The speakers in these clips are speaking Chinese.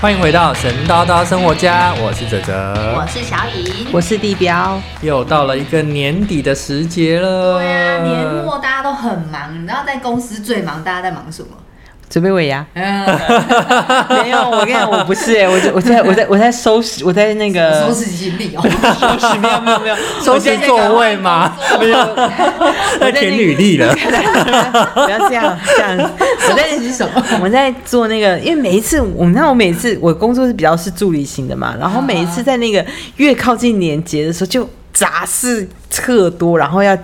欢迎回到神叨叨生活家，我是哲哲我，是小颖。我是地标，又到了一个年底的时节了。对啊，年末大家都很忙，你知道在公司最忙，大家在忙什么？准备尾牙。嗯，没有，我跟你讲，我不是哎、我在我在我在我在收拾，我在那个收拾行李哦。收拾，没有没有没有，收拾座位吗？没有，在填履历了。不要这样这样，我在是什么？我在做那个，因为每一次我你看我每次我工作是比较是助理型的嘛，然后每一次在那个越靠近年节的时候，就杂事特多，然后要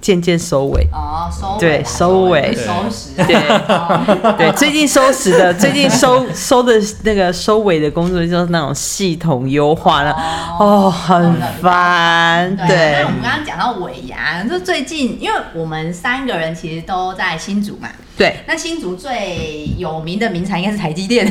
渐渐收尾。哦，收尾对收尾收拾。对哦 对，最近收拾的，最近收收的那个收尾的工作就是那种系统优化了，哦，很烦。对那我，们刚刚讲到尾牙，就最近，因为我们三个人其实都在新竹嘛，对，那新竹最有名的名产应该是台积电。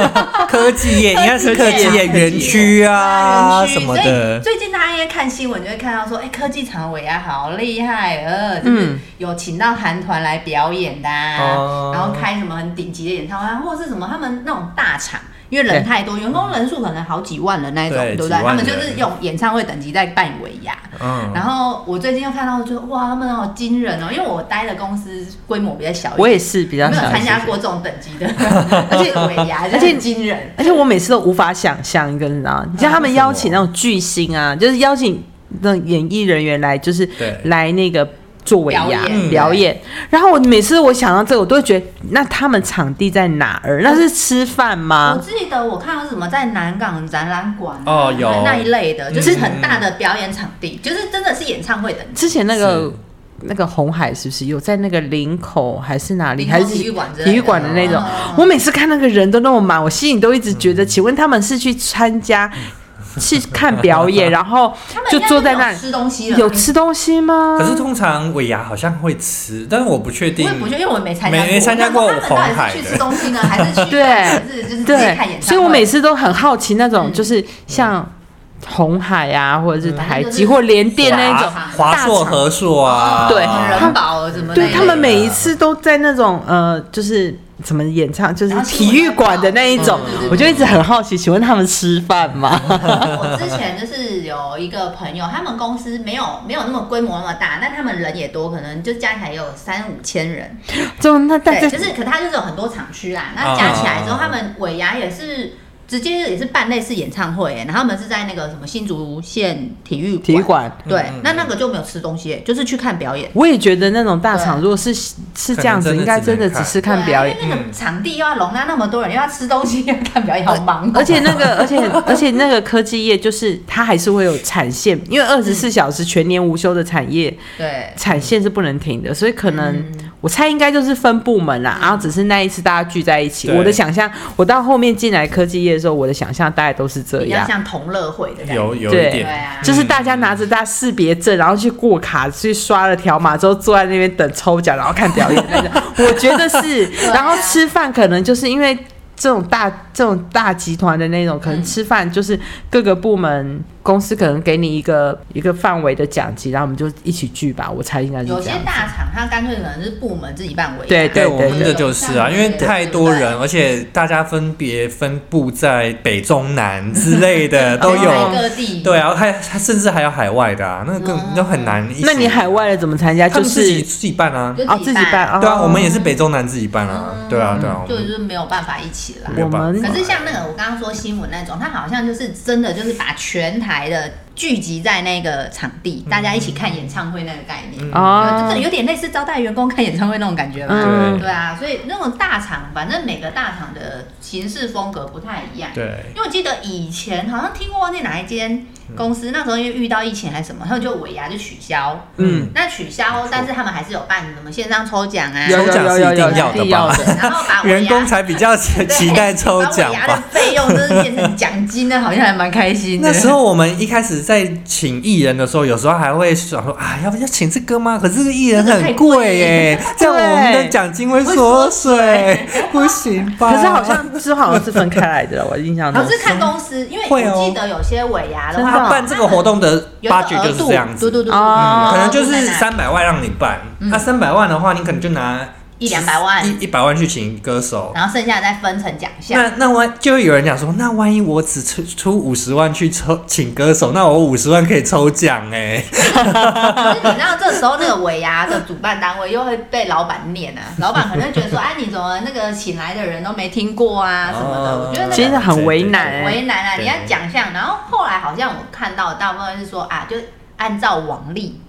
科技业，应该是科技业园区啊什么所以的。最近大家应该看新闻就会看到说，哎、科技厂尾啊好厉害，呃，就是嗯有请到韩团来表演的、啊，哦然后开什么很顶级的演唱会啊，或者是什么他们那种大场。因为人太多，员工人数可能好几万人那一种，对对不对？他们就是用演唱会等级在办尾牙。嗯，然后我最近又看到，就哇，他们好惊人哦！因为我待的公司规模比较小我也是比较没有小，参加过这种等级的，而且尾牙，而且惊人。而且我每次都无法想象一个，你知道吗？你像他们邀请那种巨星啊，就是邀请那种演艺人员来，就是对来那个做尾牙表演表演。然后我每次我想到这个，我都会觉得，那他们场地在哪儿？那是吃饭吗我吗？记得我看到是什么在南港展览馆啊哦有那一类的，嗯就是很大的表演场地，就是真的是演唱会等级。之前那个那个红海是不是有在那个林口还是哪里？还是体育馆体育馆的那种哦？我每次看那个人都那么满，我心里都一直觉得，请问他们是去参加？去看表演，然后他们就坐在那里。吃东西了，有吃东西吗？可是通常尾牙好像会吃，但是我不确我定也。不觉得，因为我没参加过，没没参加过红海的。吃东西呢，还是去 对。还是就是看演唱会？所以我每次都很好奇那种，嗯。就是像红海啊，或者是台嗯。积或联电那种，华华硕、和硕啊，对人保什么对他们每一次都在那种呃，就是怎么演唱，就是体育馆的那一种我就一直很好奇，请问他们吃饭吗？我之前就是有一个朋友，他们公司没有没有那么规模那么大，但他们人也多，可能就加起来也有三五千人。就那但对，是就是可他就是有很多厂区啦，那加起来之后，哦他们尾牙也是。直接也是办类似演唱会、然后他们是在那个什么新竹县体育体育馆。对，嗯嗯那那个就没有吃东西、就是去看表演。我也觉得那种大场，如果是是这样子，应该真的只是看表演啊。因为那个场地又要容纳那么多人，又要吃东西，又 要看表演，好忙哦、而且那个，而且 而且那个科技业，就是它还是会有产线，因为二十四小时全年无休的产业，对，产线是不能停的，所以可能、嗯我猜应该就是分部门啦，然后只是那一次大家聚在一起。我的想象，我到后面进来科技业的时候，我的想象大概都是这比较样。像同乐会的感觉。有有一点，啊，就是大家拿着大家识别证，然后去过卡，去刷了条码之后，坐在那边等抽奖，然后看表演那种。我觉得是，啊然后吃饭可能就是因为这种大这种大集团的那种，可能嗯吃饭就是各个部门公司可能给你一个一个范围的奖金，然后我们就一起聚吧。我猜应该是有些。大厂它干脆可能是部门自己办尾牙。对对我们的就是啊，因为太多人，而且大家分别分布在北中南之类的 都有台。各地。对啊，还还甚至还有海外的啊，那更嗯都很难一起。那你海外的怎么参加？他就是们自己自己办啊？就哦自己办，啊对啊，我们也是北中南自己办啊。对啊，对啊，就就是没有办法一起啦。我们可是像那个我刚刚说新闻那种，他好像就是真的就是把全台来的。聚集在那个场地，大家一起看演唱会那个概念。哦就有点类似招待员工看演唱会那种感觉嘛。嗯对啊，所以那种大厂，反正每个大厂的形式风格不太一样。对因为我记得以前好像听过忘记哪一间公司，那时候因为遇到疫情还是什么，他们就尾牙就取消。嗯，那取消，但是他们还是有办什么线上抽奖啊，有抽奖是一定要的吧一定要的然后把尾牙员工才比较期待抽奖把尾牙的吧。费用就是变成奖金呢，好像还蛮开心的。那时候我们一开始在请艺人的时候，有时候还会想说啊，要不要请这个吗？可是这个艺人很贵。耶，这样我们的奖金会缩水，不行吧？可是好像是好像是分开来的，我印象中。好。像是看公司，因为我记得有些尾牙的？话，他办这个活动的有一个 budget 就是这样子，对对对，可能就是三百万让你办，那三百万的话，你可能就拿一两百万，一一百万去请歌手。然后剩下再分成奖项。那那万就会有人讲说，那万一我只出出五十万去抽请歌手，那我五十万可以抽奖哎。可是你知道这时候那个尾牙的主办单位又会被老板念啊，老板可能会觉得说，哎，你怎么那个请来的人都没听过啊什么的？哦我觉得那个其实很为难很欸为难啊，你要奖项，然后后来好像我看到大部分是说啊，就按照往例，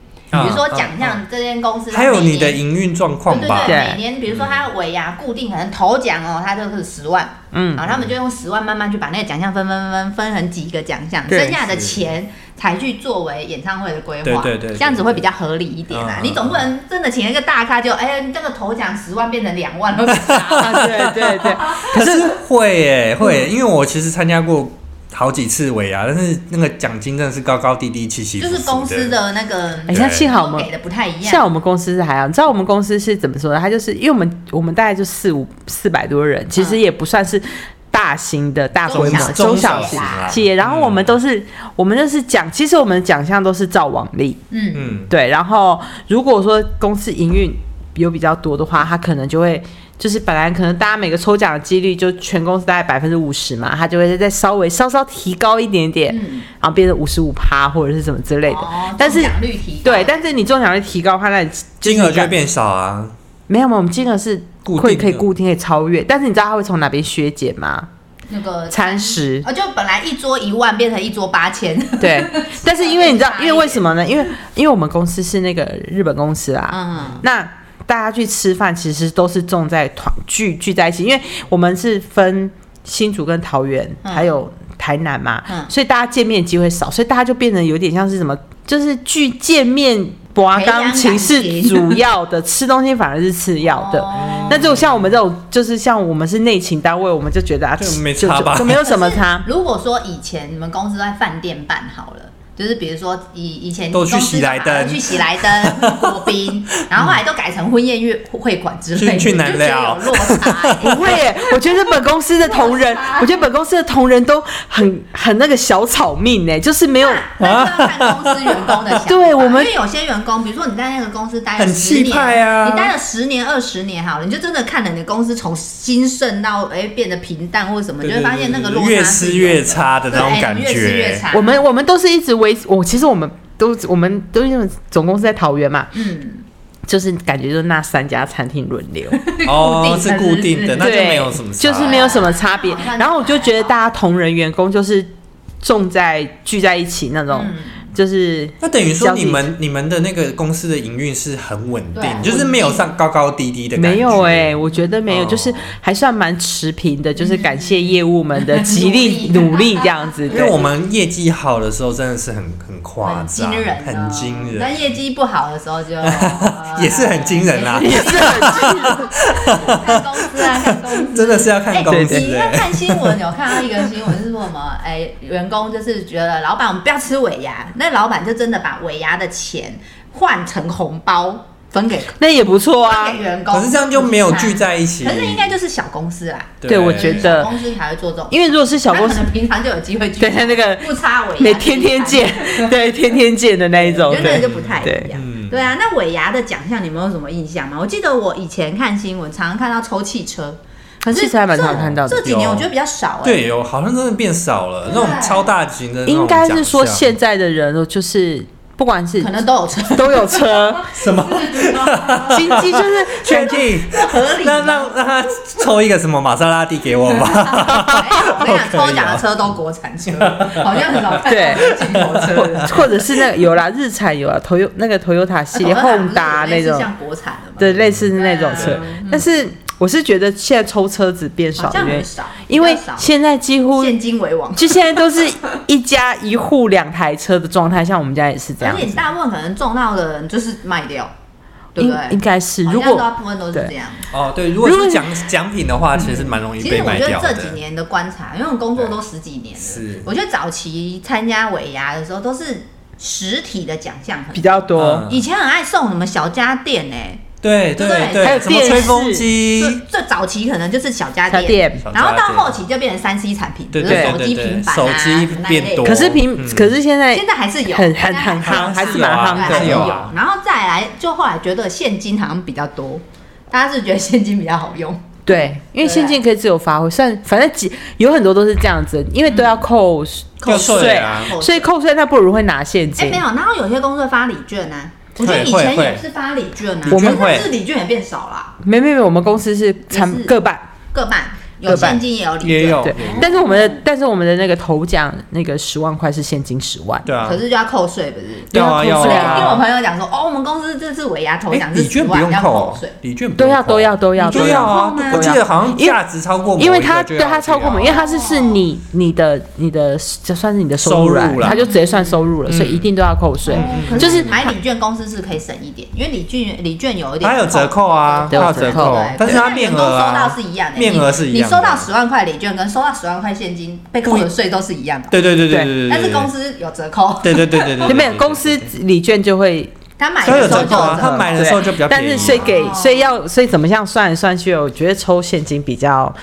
比如说奖项这间公司它还有你的营运状况吧对对，对，每年比如说它尾牙固定可能头奖哦，它就是十万，嗯。然后他们就用十万慢慢去把那个奖项分分分分成几个奖项，剩下的钱才去作为演唱会的规划，对对对这样子会比较合理一点啊。嗯你总不能真的请一个大咖就哎，这个头奖十万变成两万都是他，啊对对对，可是会诶会因为我其实参加过好几次尾牙，但是那个奖金真的是高高低低、起起伏就是公司的那个，哎，像幸好我们给的不太一样。像我们公司是还好，你知道我们公司是怎么说的？它就是因为我们我们大概就四五四百多人，其实也不算是大型的大规模中小中小型企业。然后我们都是我们就是奖，其实我们的奖项都是照往例，嗯，嗯，对。然后如果说公司营运有比较多的话，它可能就会。就是本来可能大家每个抽奖的几率就全公司大概百分之五十嘛，它就会再稍微稍稍提高一点点，嗯。然后变成五十五趴或者是什么之类的。哦但是中奖率提对，但是你中奖率提高的话，那你金额就会变少啊。没有嘛，我们金额是固定的。会可以固定可以超越，但是你知道它会从哪边削减吗？那个餐食。哦，就本来一桌一万变成一桌八千，对，但是因为你知道 因为为什么呢？因为因为我们公司是那个日本公司啦，嗯，那大家去吃饭其实都是重在团聚聚在一起，因为我们是分新竹跟桃园，嗯还有台南嘛，嗯所以大家见面机会少，所以大家就变得有点像是什么，就是聚见面。拔培养钢琴是主要的，吃东西反而是次要的。哦那就像我们这种，就是像我们是内勤单位，我们就觉得啊，就没就差吧就就没有什么差。如果说以前你们公司在饭店办好了。就是比如说以以前都去公司喜来登都去喜来登国宾，然后后来都改成婚宴乐会馆之类的，去得寮有落差、不会耶，我觉得本公司的同仁，我觉得本公司的同仁都很很那个小草命呢，就是没有那就要看公司员工的想法。对我们因为有些员工，比如说你在那个公司待了很十年，气派啊你待了十年、二十年好了，你就真的看了你的公司从兴盛到哎变得平淡或者什么，你就会发现那个落差越是吃越差的那种感对越吃越。差。我们我们都是一直维我其实我们都我们都因为总公司在桃园嘛，嗯，就是感觉就是那三家餐厅轮流，哦，是固定的，那就，没有什么差，就是没有什么差别。然后我就觉得大家同仁员工就是重在聚在一起那种，嗯就是那等于说你们你们的那个公司的营运是很稳定，就是没有上高高低低的感觉。没有哎、我觉得没有，哦就是还算蛮持平的，就是感谢业务们的极力努力这样子。因为对我们业绩好的时候真的是很很夸张，惊人哦，很惊人，但业绩不好的时候就 呃也是很惊人啦，也是很惊人看公司啊，看公司。真的是要看公司对你看。看新闻，有看到一个新闻是说什么？哎，员工就是觉得老板我们不要吃尾牙，那老板就真的把尾牙的钱换成红包分给那也不错啊分给。员工。可是这样就没有聚在一起。可是应该就是小公司啦，对我觉得小公司才会做这种，因为如果是小公司可，能平常就有机会聚，对他那个不差尾牙，每天天见，对天天见的那一种我，觉得那对个就不太一对样。嗯对啊，那尾牙的奖项你们有什么印象吗？我记得我以前看新闻，常常看到抽汽车，可是其实还蛮常看到的有这几年我觉得比较少哎、对，有好像真的变少了，那种超大型的应该是说现在的人就是不管是可能都有车，都有车，什么？经济就是确定？合理那吗。让让他抽一个什么玛莎拉蒂给我吧。没有我跟抽奖的车都国产车，好像很少看对。到进口车。或者是那个有啦，日产有啊，头有那个 Toyota 系列、啊宏达那种，像国产的嘛，对，类似是那种车。但是我是觉得现在抽车子变少因，像很少，因为现在几乎现金为王。就现在都是一家一户两台车的状态，像我们家也是这样子。而且大部分可能中到的人就是卖掉，应对不对？应该是，如果大部分都是对这样。哦，对，如果如果是奖奖品的话，其实是蛮容易其实我被卖掉的。觉得这几年的观察，因为我工作都十几年了，是我觉得早期参加尾牙的时候都是实体的奖项很比较多嗯，以前很爱送什么小家电哎、对对对还有什么电吹风机。最，最早期可能就是小家电。然后到电。后期就变成三 C 产品，对比如对手机、对对平板啊，手机变多。可是平，嗯。可是现在现在还是有，很很很还夯，还是蛮夯，还是有的。有。啊。然后再来，就后来觉得现金好像比较多，大家是觉得现金比较好用，对，因为对现金可以自由发挥，算反正几有很多都是这样子，因为都要扣扣税啊。所以扣税那不如会拿现金。哎，金没。有，然后有些公司会发礼券呢、我觉得以前也是发礼券啊，礼券会。但是礼券也变少了，没没没，我们公司是也参是各半。各半有现金也有礼券，也有。对，但是我们的但是我们的那个头奖那个十万块是现金十万，对啊。可，是就要扣税，不是？要啊要我那天听我啊。朋友讲说，哦，我们公司这次尾牙头哎，奖是礼券不十万，要用扣。扣税。，礼券不都要用都要都要都要。都要。啊！我记得好像价值超过因为他对他超过某，因为他是是你你的你的就算是你的收入了，他就直接算收入了，所以一定都要扣税。可就是买礼券公司是可以省一点，因为礼券礼券有一点它有折扣啊，对它有折扣。对，但是它面额收到啊是，一样的，面额是一样收到十万块礼券跟收到十万块现金被扣的税都是一样的，对对对对对对。但是公司司有折扣，对对对对对，没有公司礼券就会，他买的时候就折扣啊，它买的时候就比较便宜。但是所以给哦所以要所以怎么样算来算去，我觉得抽现金比较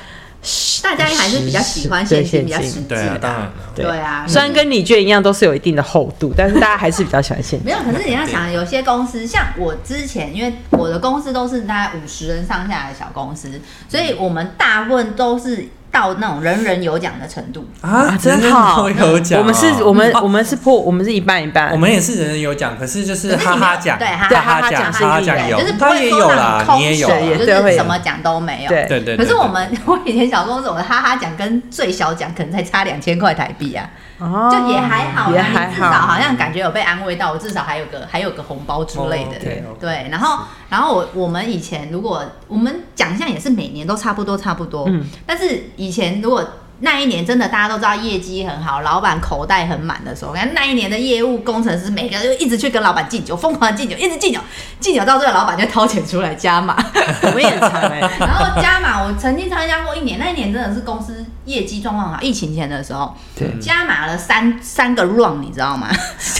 大家还是比较喜欢现金，比较实际的。对对啊，虽然跟礼券一样都是有一定的厚度，但是大家还是比较喜欢现金。没有，可是你要想，有些公司像我之前，因为我的公司都是大概五十人上下的小公司，所以我们大部分都是到那种人人有奖的程度。啊真好。人人有奖。哦。我们是我们哦。我们是破我们是一半一半，我们也是人人有奖，可是就是哈哈奖，对哈哈奖，哈哈奖是哈哈奖。有就是，不它也会说让有啦你，空也有就是什么奖都没有。对。对对。可是我们我以前小公司，我的哈哈奖跟最小奖可能才差两千块台币啊，哦就也还好啦，也还好。至少好像感觉有被安慰到，我至少还有个还有个红包之类的。对，然后然后我我们以前如果我们奖项也是每年都差不多差不多，嗯。但是以前如果那一年真的大家都知道业绩很好，老板口袋很满的时候，看那一年的业务工程师每个人就一直去跟老板敬酒，疯狂的敬酒，一直敬酒，敬酒到最后老板就掏钱出来加码。我们也很长哎，然后加码，我曾经参加过一年，那一年真的是公司业绩状况好，疫情前的时候，对加码了三三个 run，你知道吗？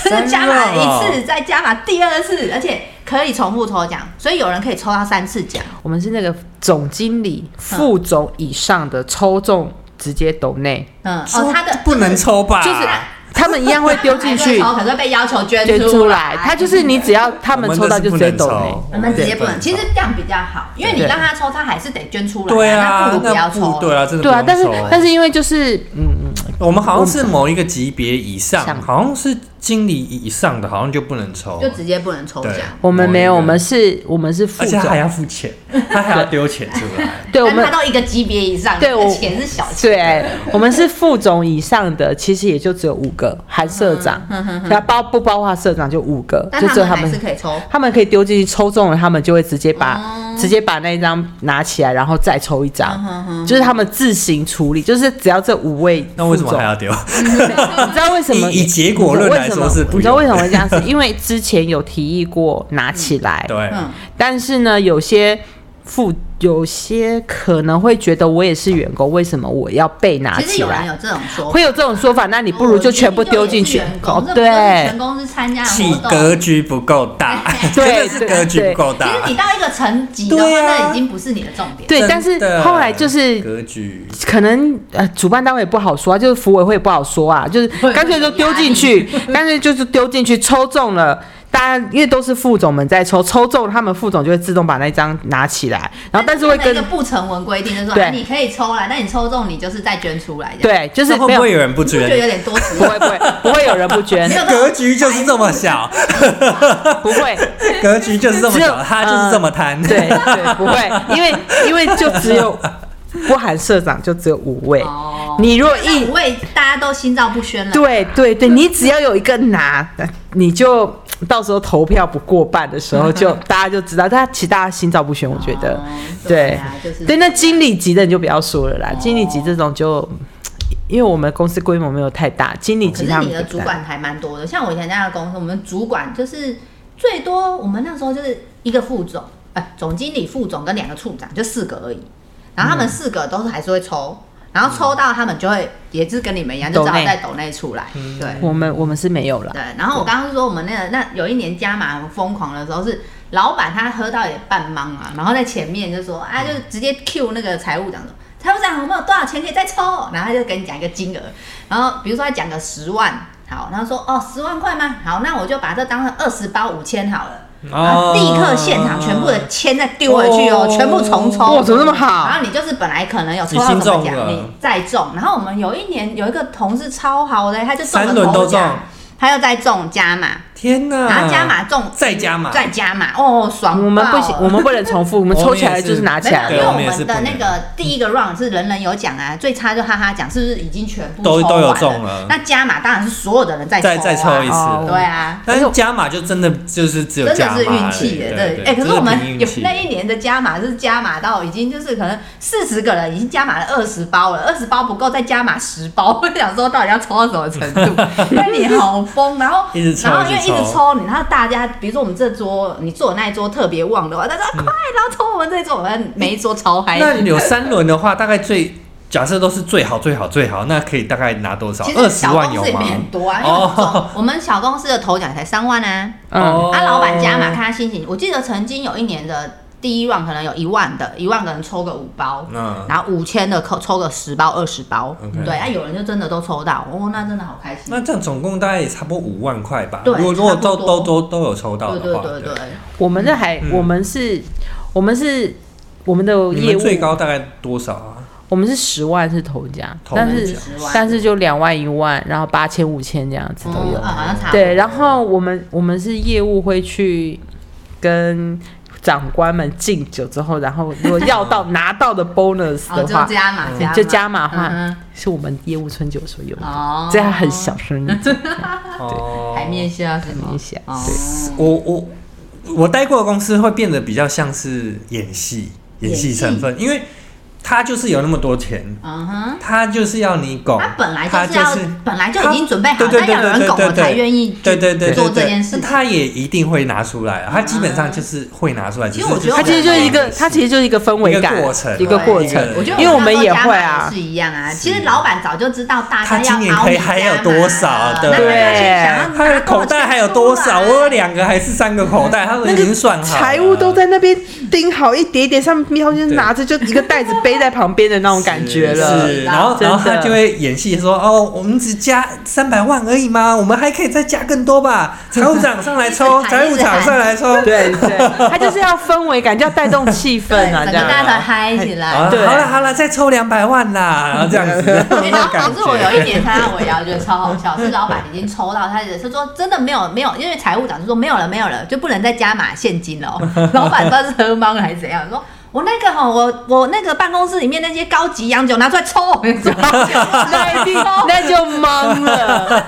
就是加码了一次，再加码第二次，而且可以重复抽奖，所以有人可以抽到三次奖。我们是那个总经理、副总以上的抽中直接抖内，嗯，哦，他的不能抽吧？就是他们一样会丢进去抽，可能会被要求捐捐出来。来。他就是你只要他们抽到就直接抖内。我们直接不能，其实这样比较好，因为你让他抽，他还是得捐出来。对啊，那不如不要抽。对啊，真的对啊，但是但是因为就是嗯嗯，我们好像是某一个级别以上，好像是经理以上的，好像就不能抽，就直接不能抽奖。我们没有，我们是我们是副总而且他，还要付钱，他还要丢钱出来。对我们但他都一个级别以上，对我钱是小钱。对，我们是副总以上的，其实也就只有五个，含社长，那包不包括社长就五个，但就只有他们还是，可以抽。他们可以丢进去抽中了，他们就会直接把、哦直接把那一张拿起来，然后再抽一张，嗯就是他们自行处理，就是只要这五位那为什么还要丢？你知道为什么？以以结果论来你知道为什么会这样？子？因为之前有提议过拿起来，对，嗯，但是呢，有些副有些可能会觉得我也是员工，为什么我要被拿起来？其实有人有这种说法，会有这种说法，那你不如就全部丢进去哦我明明就也是员。工是对全公司参加的气。格局不够大，对是格局不够大其。实你到一个层级的话，那已经不是你的重点。对，但是后来就是格局，可能呃，主办单位也不好说啊，就是服委会也不好说啊，就是干脆就丢进去，干脆就是丢进去，抽中了。大家因为都是副总们在抽，抽中他们副总就会自动把那张拿起来，然后但是会跟变成一个不成文规定，就是说哎啊你可以抽来，但你抽中你就是再捐出来。，对，就是那会不会有人不捐觉得有？点多此不会不会不会有人不捐格局就是这么小，不会，格局就是这么小，他就是这么贪。对对，不会，因为因为就只有不含社长就只有五位，哦，你如果一五位大家都心照不宣了。对对对，你只要有一个拿，你就到时候投票不过半的时候就，大家就知道，大家其实大家心照不宣，我觉得。哦对对啊，就是对，那经理级的你就不要说了啦，哦经理级这种就，因为我们公司规模没有太大，经理可级他们是你的主管还蛮多的，像我以前那家公司，我们主管就是最多，我们那时候就是一个副总，哎、总经理、副总跟两个处长，就四个而已。然后他们四个都是还是会抽，然后抽到他们就会也是跟你们一样，就只好在抖内出来。对我们我们是没有了。对。然后我刚刚说我们那个那有一年加码很疯狂的时候是。老板他喝到也半懵啊，然后在前面就说啊，就直接 Q 那个财务长说，财务长我们有多少钱可以再抽？然后他就跟你讲一个金额，然后比如说他讲个十万，好，然后说哦十万块吗？好，那我就把这当成二十包五千好了。然后立刻现场全部的签再丢回去哦，全部重抽。哇，怎么那么好？然后你就是本来可能有抽到什么奖，你再中。然后我们有一年有一个同事超好的，他就中了头奖，他又再中加码。天哪！然后加码中，再加码，再加码，哦，爽！我们不行，我们不能重复，我们 抽起来就是拿起来。因为我们的那个第一个 round 是人人有奖啊，最差就哈哈奖，是不是已经全部都都有中了？那加码当然是所有的人再再再抽一次，对啊。但是加码就真的就是只有真的是运气的，对。哎，可是我们有那一年的加码是加码到已经就是可能四十个人已经加码了二十包了，二十包不够再加码十包，我想说到底要抽到什么程度？那你好疯，然后然后因为一直抽，你然后。大家，比如说我们这桌，你坐的那一桌特别旺的话，他说快，然后抽我们这桌，我们每一桌超嗨。那有三轮的话，大概最假设都是最好最好最好，那可以大概拿多少？二十万有吗？很多啊，哦，我们小公司的头奖才三万啊。哦，啊，老板家嘛，看他心情。我记得曾经有一年的。第一 round 可能有一万的，一万个人抽个五包，嗯，然后五千的抽抽个十包、二十包，对，啊，有人就真的都抽到，哦，那真的好开心。那这样总共大概也差不多五万块吧？对，如果如果都都都都有抽到的话，对对对。我们的还，我们是，我们是我们的业务最高大概多少啊？我们是十万是头奖，但是但是就两万一万，然后八千五千这样子都有，对。然后我们我们是业务会去跟。长官们敬酒之后，然后如果要到拿到的 bonus 的话，就加码，就加码话，是我们业务春酒时候有的，这样很小声的，对，台面下台面下。我我我待过的公司会变得比较像是演戏，演戏成分，因为。他就是有那么多钱，嗯哼，他就是要你拱，他本来就是要，本来就已经准备好，但要有人拱了才愿意，对对对，做这件事。他也一定会拿出来，他基本上就是会拿出来。其实我觉得，他其实就是一个，他其实就是一个氛围感过程，一个过程。我觉得，因为我们也会啊，是一样啊。其实老板早就知道大家要今年可以还有多少，对，他的口袋还有多少？我有两个还是三个口袋，他已经算好，财务都在那边盯好一叠叠，上面喵就拿着就一个袋子背在旁边的那。那种感觉了，是，然后然后他就会演戏说：“哦，我们只加三百万而已吗？我们还可以再加更多吧？” 财务长上来抽，财务长上来抽，对对，他就是要氛围感，就要带动气氛啊，这样大家嗨起来。对，好了好了，再抽两百万啦，然后这样子。然后导致我有一年参加尾牙，觉得超好笑，是老板已经抽到，他是说真的没有没有，因为财务长就说没有了没有了，就不能再加码现金了。老板不知道是喝懵还是怎样，说。我那个哈，我我那个办公室里面那些高级洋酒拿出来抽，那 那就懵了。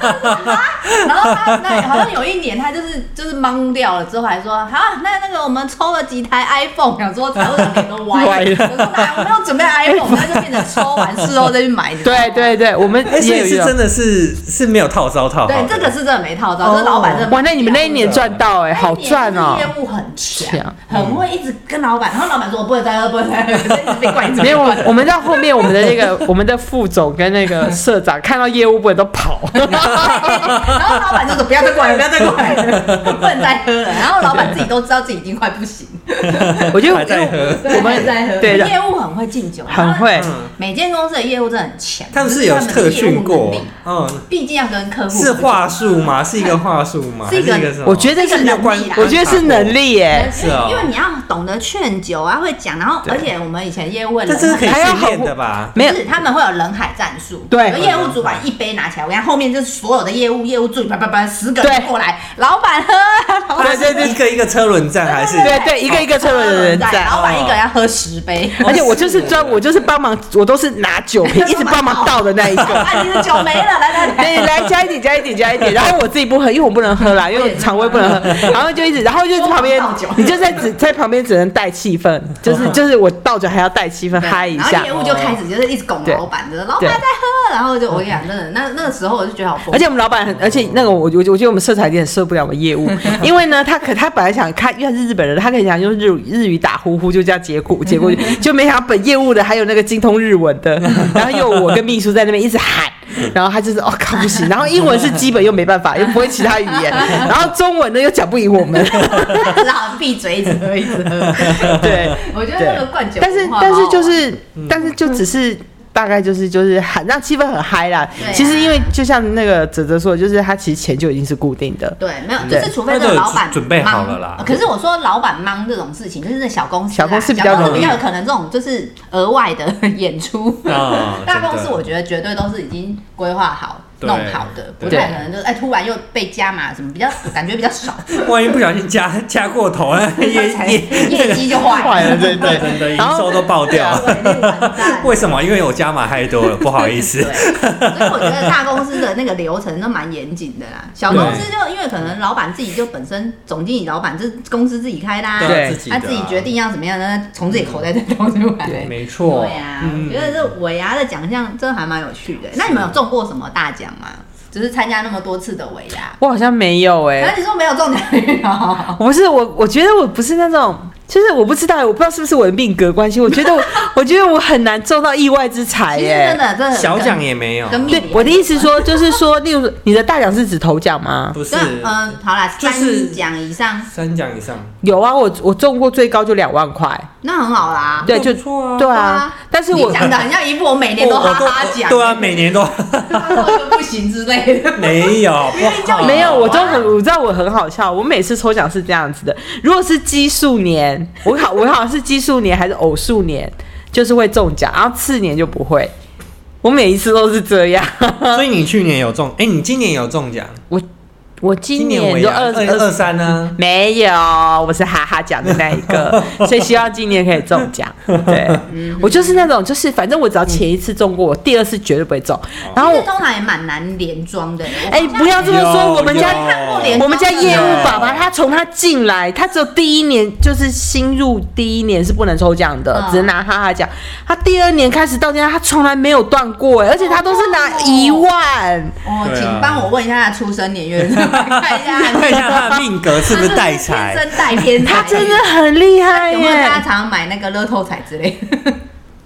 然后他那好像有一年他就是就是懵掉了，之后还说好，那那个我们抽了几台 iPhone，想说财务长脸都歪了。我说我们要准备 iPhone，他就变成抽完事后再去买。对对对，我们也是真的是是没有套招套。对，这个是真的没套招，这老板真的。哇，那你们那一年赚到哎，好赚哦。业务很强，很会一直跟老板，然后老板说我不。不能再喝，不能再喝，一直被灌，一直没有，我们到后面，我们的那个，我们的副总跟那个社长看到业务部都跑，然后老板就说不要再灌了，不要再灌了，不能再喝了。然后老板自己都知道自己已经快不行，我觉得还在喝，我们在喝。对，业务很会敬酒，很会。每间公司的业务真的很强，他们是有特训过，嗯，毕竟要跟客户是话术吗？是一个话术吗？是一个，我觉得是能力，我觉得是能力耶，是啊，因为你要懂得劝酒啊，会。讲，然后而且我们以前业务这是可以训练的吧？没有，他们会有人海战术。对，业务主管一杯拿起来，我看后面就是所有的业务业务助理，叭叭叭，十个人过来，老板喝，对对对，一个一个车轮战还是？对对，一个一个车轮人战，老板一个人要喝十杯，而且我就是专，我就是帮忙，我都是拿酒瓶一直帮忙倒的那一个。哎，你的酒没了，来来来，来加一点，加一点，加一点，然后我自己不喝，因为我不能喝啦，因为肠胃不能喝，然后就一直，然后就旁边，你就在只在旁边只能带气氛，就就是就是我倒酒还要带气氛嗨一下。然后。业务就开始就是一直拱对。老板，就是老板在喝，然后就我跟你讲，真的，那那个时候我就觉得好疯。而且我们老板很，而且那个我我我觉得我们色彩店很受不了我们业务，因为呢，他可他本来想看，因为他是日本人，他可以想用日语日语打呼呼，就这样接过接过去，就没想到本业务的还有那个精通日文的，然后又我跟秘书在那边一直喊，然后他就是哦靠不行，然后英文是基本又没办法，又不会其他语言，然后中文呢又讲不赢我们，只好闭嘴，一直喝，一直喝。对。我觉得那个灌酒但是但是就是，但是就只是大概就是就是很让气氛很嗨啦。其实因为就像那个泽泽说的，就是他其实钱就已经是固定的。对，没有，就是除非这个老板准备好了啦。可是我说老板忙这种事情，就是那小公司啊，小公司比较比较有可能这种就是额外的 演出。啊大公司我觉得绝对都是已经规划好、对弄好的，不太可能就是哎突然又被加码什么，比较 感觉比较少，万一不小心加加过头了，业业业绩就坏坏了，对对真的营收都爆掉。为什么？因为我加码太多了，不好意思对，。所以我觉得大公司的那个流程都蛮严谨的啦。小公司就因为可能老板自己就本身总经理、老板这公司自己开的、啊，对他自己决定要怎么样呢，从自己口袋再掏出来。对没错。对呀、嗯我觉得这尾牙的奖项真的还蛮有趣的。那你们有中过什么大奖吗？只是参加那么多次的维亚，我好像没有哎、那你说没有中奖率哦？我不是我，我觉得我不是那种，就是我不知道，我不知道是不是我的命格关系，我觉得我，我觉得我很难中到意外之财其实耶、真的真的。小奖也没有，跟对，我的意思说，就是说，例如你的大奖是指头奖吗？不是。对，嗯，好啦，就是三奖以上，三奖以上，有啊，我我中过最高就两万块，那很好啦。对，就不错啊。对啊对啊，但是我你讲的很像一副我每年都我哈哈奖，对啊，每年都。都不行之类的。没有，不好没有，我都很，我知道我很好笑。我每次抽奖是这样子的：如果是奇数年，我好我好像是奇数年还是偶数年，就是会中奖，然后次年就不会。我每一次都是这样。所以你去年有中，哎，你今年有中奖？我我今今年年就二尾牙二二三呢？没有，我是哈哈奖的那一个，所 以希望今年可以中奖。对，我就是那种，就是反正我只要前一次中过，我第二次绝对不会中。然后通常也蛮难连装的。哎、不要这么说，我们家看过连我们家业务有爸爸，他从他进来，他只有第一年就是新入第一年是不能抽奖的，嗯只能拿哈哈奖。他第二年开始到现在，他从来没有断过，哎而且他都是拿一万。哦，请帮我问一下他出生年月日，看一下看一下他的命格是不是带财天？生带偏财，他真的很厉害有没有大家！常常买那个乐透彩之类的？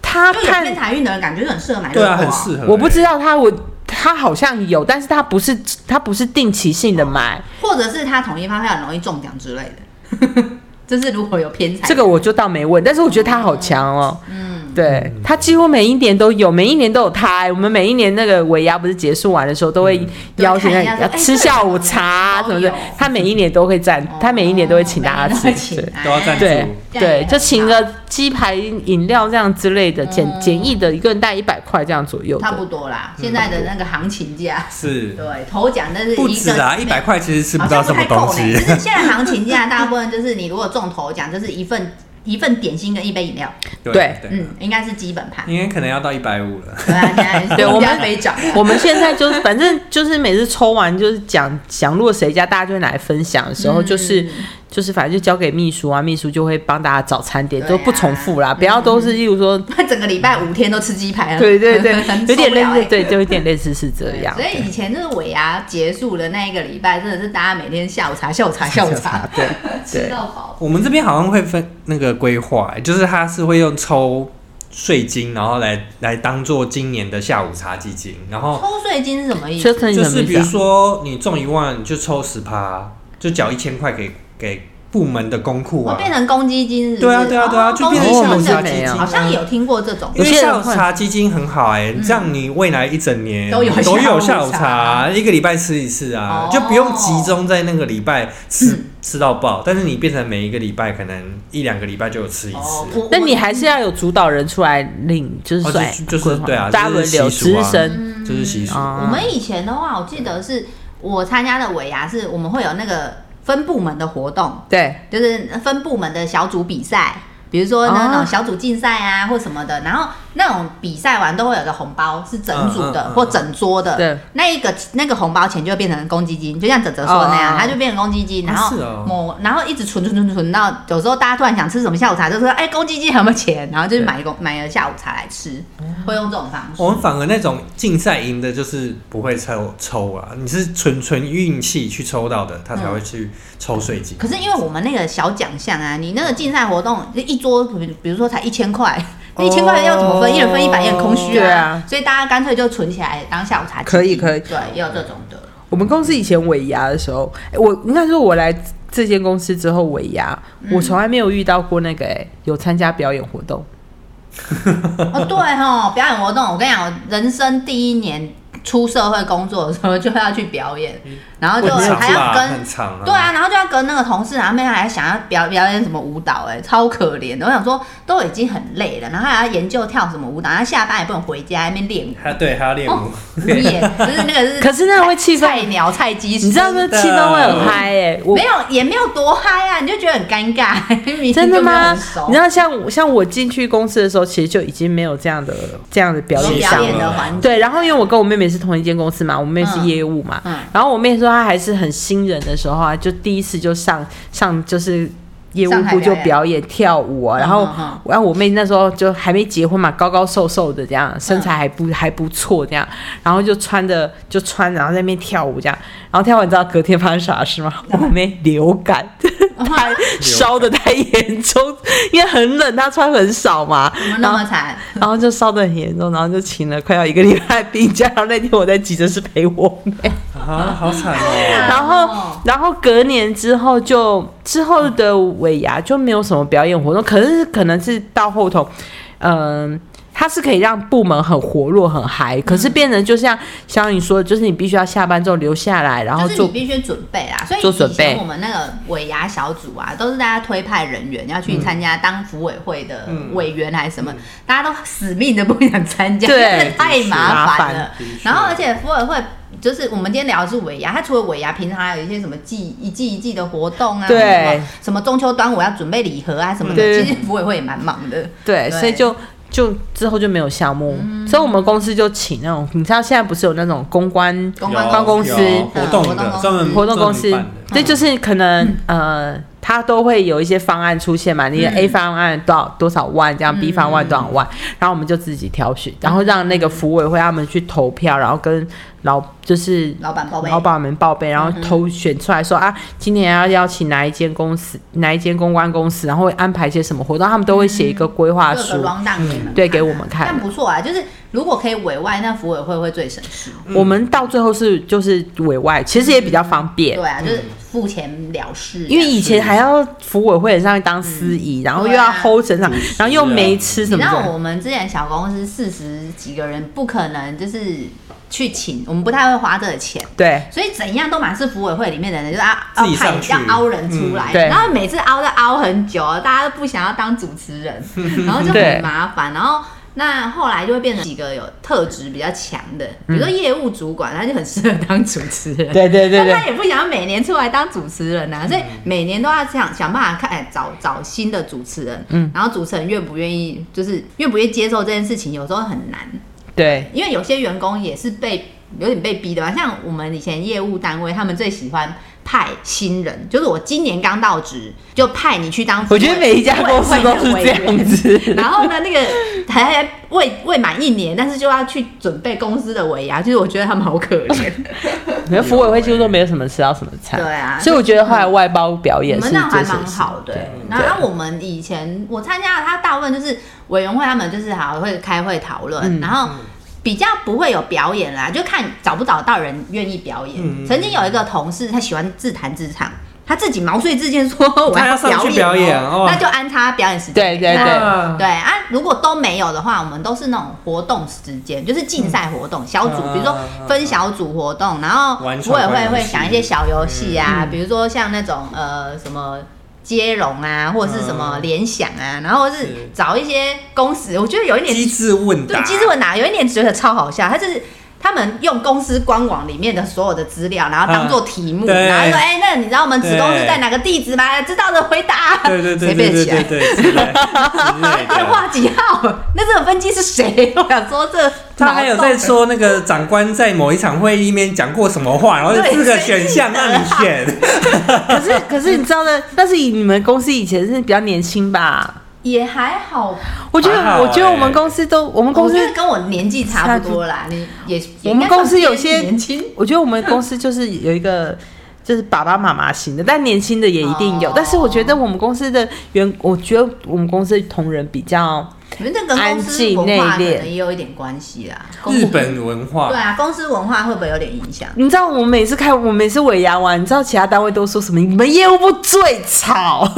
他看就有偏财运的人，感觉就很适合买乐透对啊，很适合。我不知道他我他好像有，但是他不是他不是定期性的买，或者是他统一发票很容易中奖之类的。就是如果有偏财，这个我就倒没问，但是我觉得他好强哦。嗯，对他几乎每一年都有，每一年都有他。我们每一年那个尾牙不是结束完的时候，都会邀请他吃下午茶什么的他每一年都会站，他每一年都会请大家吃。对都要赞助对对，就请好个鸡排、饮料这样之类的，简简易的，一个人带一百块这样左右差不。多啦。现在的那个行情价，是对头奖，但是不一个止啊，一百块其实吃不到什么东。西就。是现在行情价，大部分就是你如果中头奖，就是一份一份点心跟一杯饮料，对对，嗯，应该是基本盘。应该可能要到一百五了。对啊，现在对我们物价飞涨，我们现在就是，反正就是每次抽完就是讲讲，如果谁家大家就会拿来分享的时候，就是嗯就是反正就交给秘书啊，秘书就会帮大家找餐点，都不重复啦，不要都是例如说，他整个礼拜五天都吃鸡排了，对对对，有点类似，对，就有点类似是这样。所以以前就是尾牙结束的那一个礼拜，真的是大家每天下午茶、下午茶、下午茶，对吃对到饱。我们这边好像会分那个规划，就是他是会用抽税金，然后来来当做今年的下午茶基金，然后抽税金是什么意思？就是比如？说你中一万就抽十趴，就缴一千块给给部门的公库啊。变成公积金是不是？对啊对啊对啊哦就变成下午茶基金好像有听过这种。因为有些下午茶基金很好哎、这样你未来一整年都有都有下午茶。茶，一个礼拜吃一次啊，哦。就不用集中在那个礼拜吃、嗯吃到爆，但是你变成每一个礼拜可能一两个礼拜就有吃一次。那你还是要有主导人出来领，就是就就是对啊大家轮流就是习俗。我们以前的话，我记得是我参加的尾牙，是我们会有那个分部门的活动，对，就是分部门的小组比赛。比如说那哦。种小组竞赛啊或什么的，然后那种比赛完都会有个红包是整组的、或整桌的，对。那一个那个红包钱就会变成公积金，就像泽泽说的那样，哦它就变成公积金，然后某、然后一直存存存存到有时候大家突然想吃什么下午茶，就说哎公积金还有没有钱，然后就是买公买了下午茶来吃，会用这种方式。我们反而那种竞赛赢的，就是不会抽抽啊，你是纯纯运气去抽到的，他才会去抽税金。可是因为我们那个小奖项啊，你那个竞赛活动就一桌，比比如说才一千块，那一千块要怎么分？一人分一百也很空虚啊。对啊所以大家干脆就存起来当下午茶。可以可以对，也有这种的。我们公司以前尾牙的时候，我应该说我来这间公司之后尾牙，嗯我从来没有遇到过那个、诶有参加表演活动。哦，对哈，表演活动，我跟你讲，人生第一年出社会工作的时候就要去表演，然后就还要跟。对啊，然后就要跟那个同事，然后面还想要表表演什么舞蹈、哎，超可怜的。我想说，都已经很累了，然后还要研究跳什么舞蹈，然后下班也不能回家，在那边练舞。他对，还要练舞。演，就是那个是，可是那个会气氛菜鸟菜鸡，你知道那气氛会很嗨哎、我没有也没有多嗨啊，你就觉得很尴尬，明明真的吗？你知道像我像我进去公司的时候，其实就已经没有这样的这样的表演表演的环节，对，然后因为我跟我妹妹是同一间公司嘛，我妹妹是业务嘛，嗯然后我妹说她还是很新人的时候啊，就第一次就上上就是业务部就表演跳舞啊，然后然后我妹那时候就还没结婚嘛，高高瘦瘦的这样，身材还不还不错这样，然后就穿着就穿，然后在那边跳舞这样，然后跳完你知道隔天发生啥事吗？我妹流感，太烧的太严重，因为很冷，他穿很少嘛，怎么那么惨？然后就烧的很严重，然后就请了快要一个礼拜病假。然后那天我在急诊室陪我妹，啊，好惨哦！然后然后隔年之后就之后的尾牙就没有什么表演活动，可是可能是到后头，嗯、它是可以让部门很活络、很嗨，可是变成就像像你说的，就是你必须要下班之后留下来，然后就是你做必须准备啦，所以做准备。我们那个尾牙小组啊，都是大家推派人员要去参加当服委会的委员还是什么，大家都死命的不想参加，太麻麻烦烦了。然后而且服委会。就是我们今天聊的是尾牙，它除了尾牙，平常还有一些什么季一季一季的活动啊，对。什么什么中秋端午要准备礼盒啊什么的，对。其实服委会也蛮忙的。对，对。所以就就之后就没有项目，所以我们公司就请那种，你知道现在不是有那种公关公关关公司活动嗯活动公司。的专门活动公司。专门办的，对，就是可能呃，他都会有一些方案出现嘛，你的 A 方案多少多少万，这样 B 方案多少万，然后我们就自己挑选，然后让那个服委会他们去投票，然后跟老就是老板报备老板们报备，然后投选出来说啊，今年要邀请哪一间公司，哪一间公关公司，然后会安排一些什么活动，他们都会写一个规划书，round down 给你们对，给我们看但。不错啊，就是如果可以委外，那服委会会最省事。我们到最后是就是委外，其实也比较方便对。啊，就是付钱了事。因为以前还要服委会上去当司仪，然后又要 hold 整场主持，然后又没吃什么你知道。我们之前小公司四十几个人，不可能就是去请，我们不太会花这个钱。对，所以怎样都满是服委会里面的人，就是啊要派要凹人出来，嗯然后每次凹都凹很久，大家都不想要当主持人，然后就很麻烦，然后。那后来就会变成几个有特质比较强的，比如说业务主管，他就很适合当主持人。对对对对。但他也不想要每年出来当主持人啊，所以每年都要想想办法看哎找找新的主持人，嗯，然后主持人愿不愿意，就是愿不愿意接受这件事情，有时候很难。对。因为有些员工也是被有点被逼的吧，像我们以前业务单位，他们最喜欢派新人，就是我今年刚到职，就派你去当。我觉得每一家公司都是这样子。然后呢，那个 还未未满一年，但是就要去准备公司的尾牙，就是我觉得他们好可怜。你们服委会几乎都没有什么吃到什么菜，对啊所以我觉得后来外包表演你是们那还蛮最好的、对然后我们以前我参加了，他大部分就是委员会，他们就是好会开会讨论，嗯然后比较不会有表演啦，就看找不找到人愿意表演。嗯曾经有一个同事，他喜欢自弹自唱。他自己毛遂自荐说：“我要 上去表演、表演哦那就安插表演时间对。对对啊对啊，如果都没有的话，我们都是那种活动时间，就是竞赛活动、小组，嗯比如说分小组活动，然后玩组委会会想一些小游戏啊，比如说像那种呃什么。接龙啊，或者是什么嗯联想啊，然后是是找一些公司，我觉得有一点机智问答，对机智问答，有一点觉得超好笑。他就是他们用公司官网里面的所有的资料，然后当做题目，嗯然后说：“哎、那你知道我们子公司在哪个地址吗？知道的回答。”对对对？对对对对之类之类电。话几号？那这个分机是谁？我想说这他还有在说那个长官在某一场会议里面讲过什么话，然后四个选项让你选。可是可是你知道的？但是以你们公司以前是比较年轻吧？也还好，我觉得我觉得我们欸公司都我们公司跟我年纪差不多啦。你也我们公司有些年轻，我觉得我们公司就是有一个。就是爸爸妈妈型的，但年轻的也一定有。哦但是我觉得我们公司的员，我觉得我们公司的同仁比较你们这跟公安司静文化可内敛能也有一点关系啦。公日本文化对，啊，公司文化会不会有点影响？你知道我每次开，我每次尾牙完，你知道其他单位都说什么？你们业务部最吵、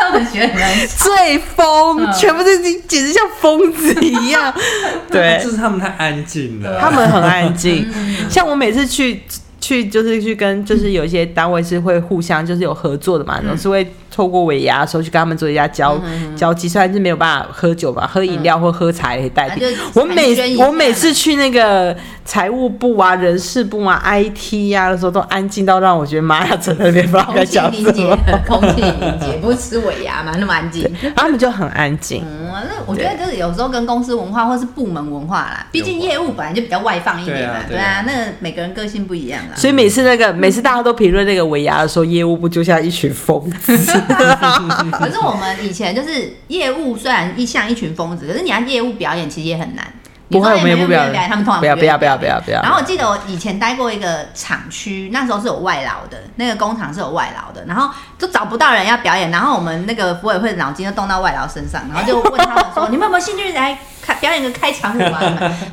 他们觉得很最疯，嗯全部都简直像疯子一样。对就，是他们太安静了。他们很安静。嗯像我每次去去，就是去跟，就是有一些单位是会互相就是有合作的嘛，嗯总是会透过尾牙的时候去跟他们做一下交交际，虽然是没有办法喝酒吧，喝饮料或喝茶也可以代替啊。我每我每次去那个财务部啊、人事部啊、IT 啊的时候，都安静到让我觉得妈呀，真的没办法讲什么。，空气凝结，不是吃尾牙嘛，那么安静。他们就很安静。嗯，那我觉得这个有时候跟公司文化或是部门文化啦，毕竟业务本来就比较外放一点嘛，对对啊啊，那个每个人个性不一样啦。所以每次那个每次大家都评论那个尾牙的时候，业务部就像一群疯子。可是我们以前就是业务，虽然一像一群疯子，可是你要业务表演其实也很难。不会，我们也不表演，他们通常不要不要不要不要不要。然后我记得我以前待过一个厂区，那时候是有外劳的，那个工厂是有外劳的，然后就找不到人要表演，然后我们那个服委会的脑筋就动到外劳身上，然后就问他们说：“ 你们有没有兴趣来开表演个开场舞啊？”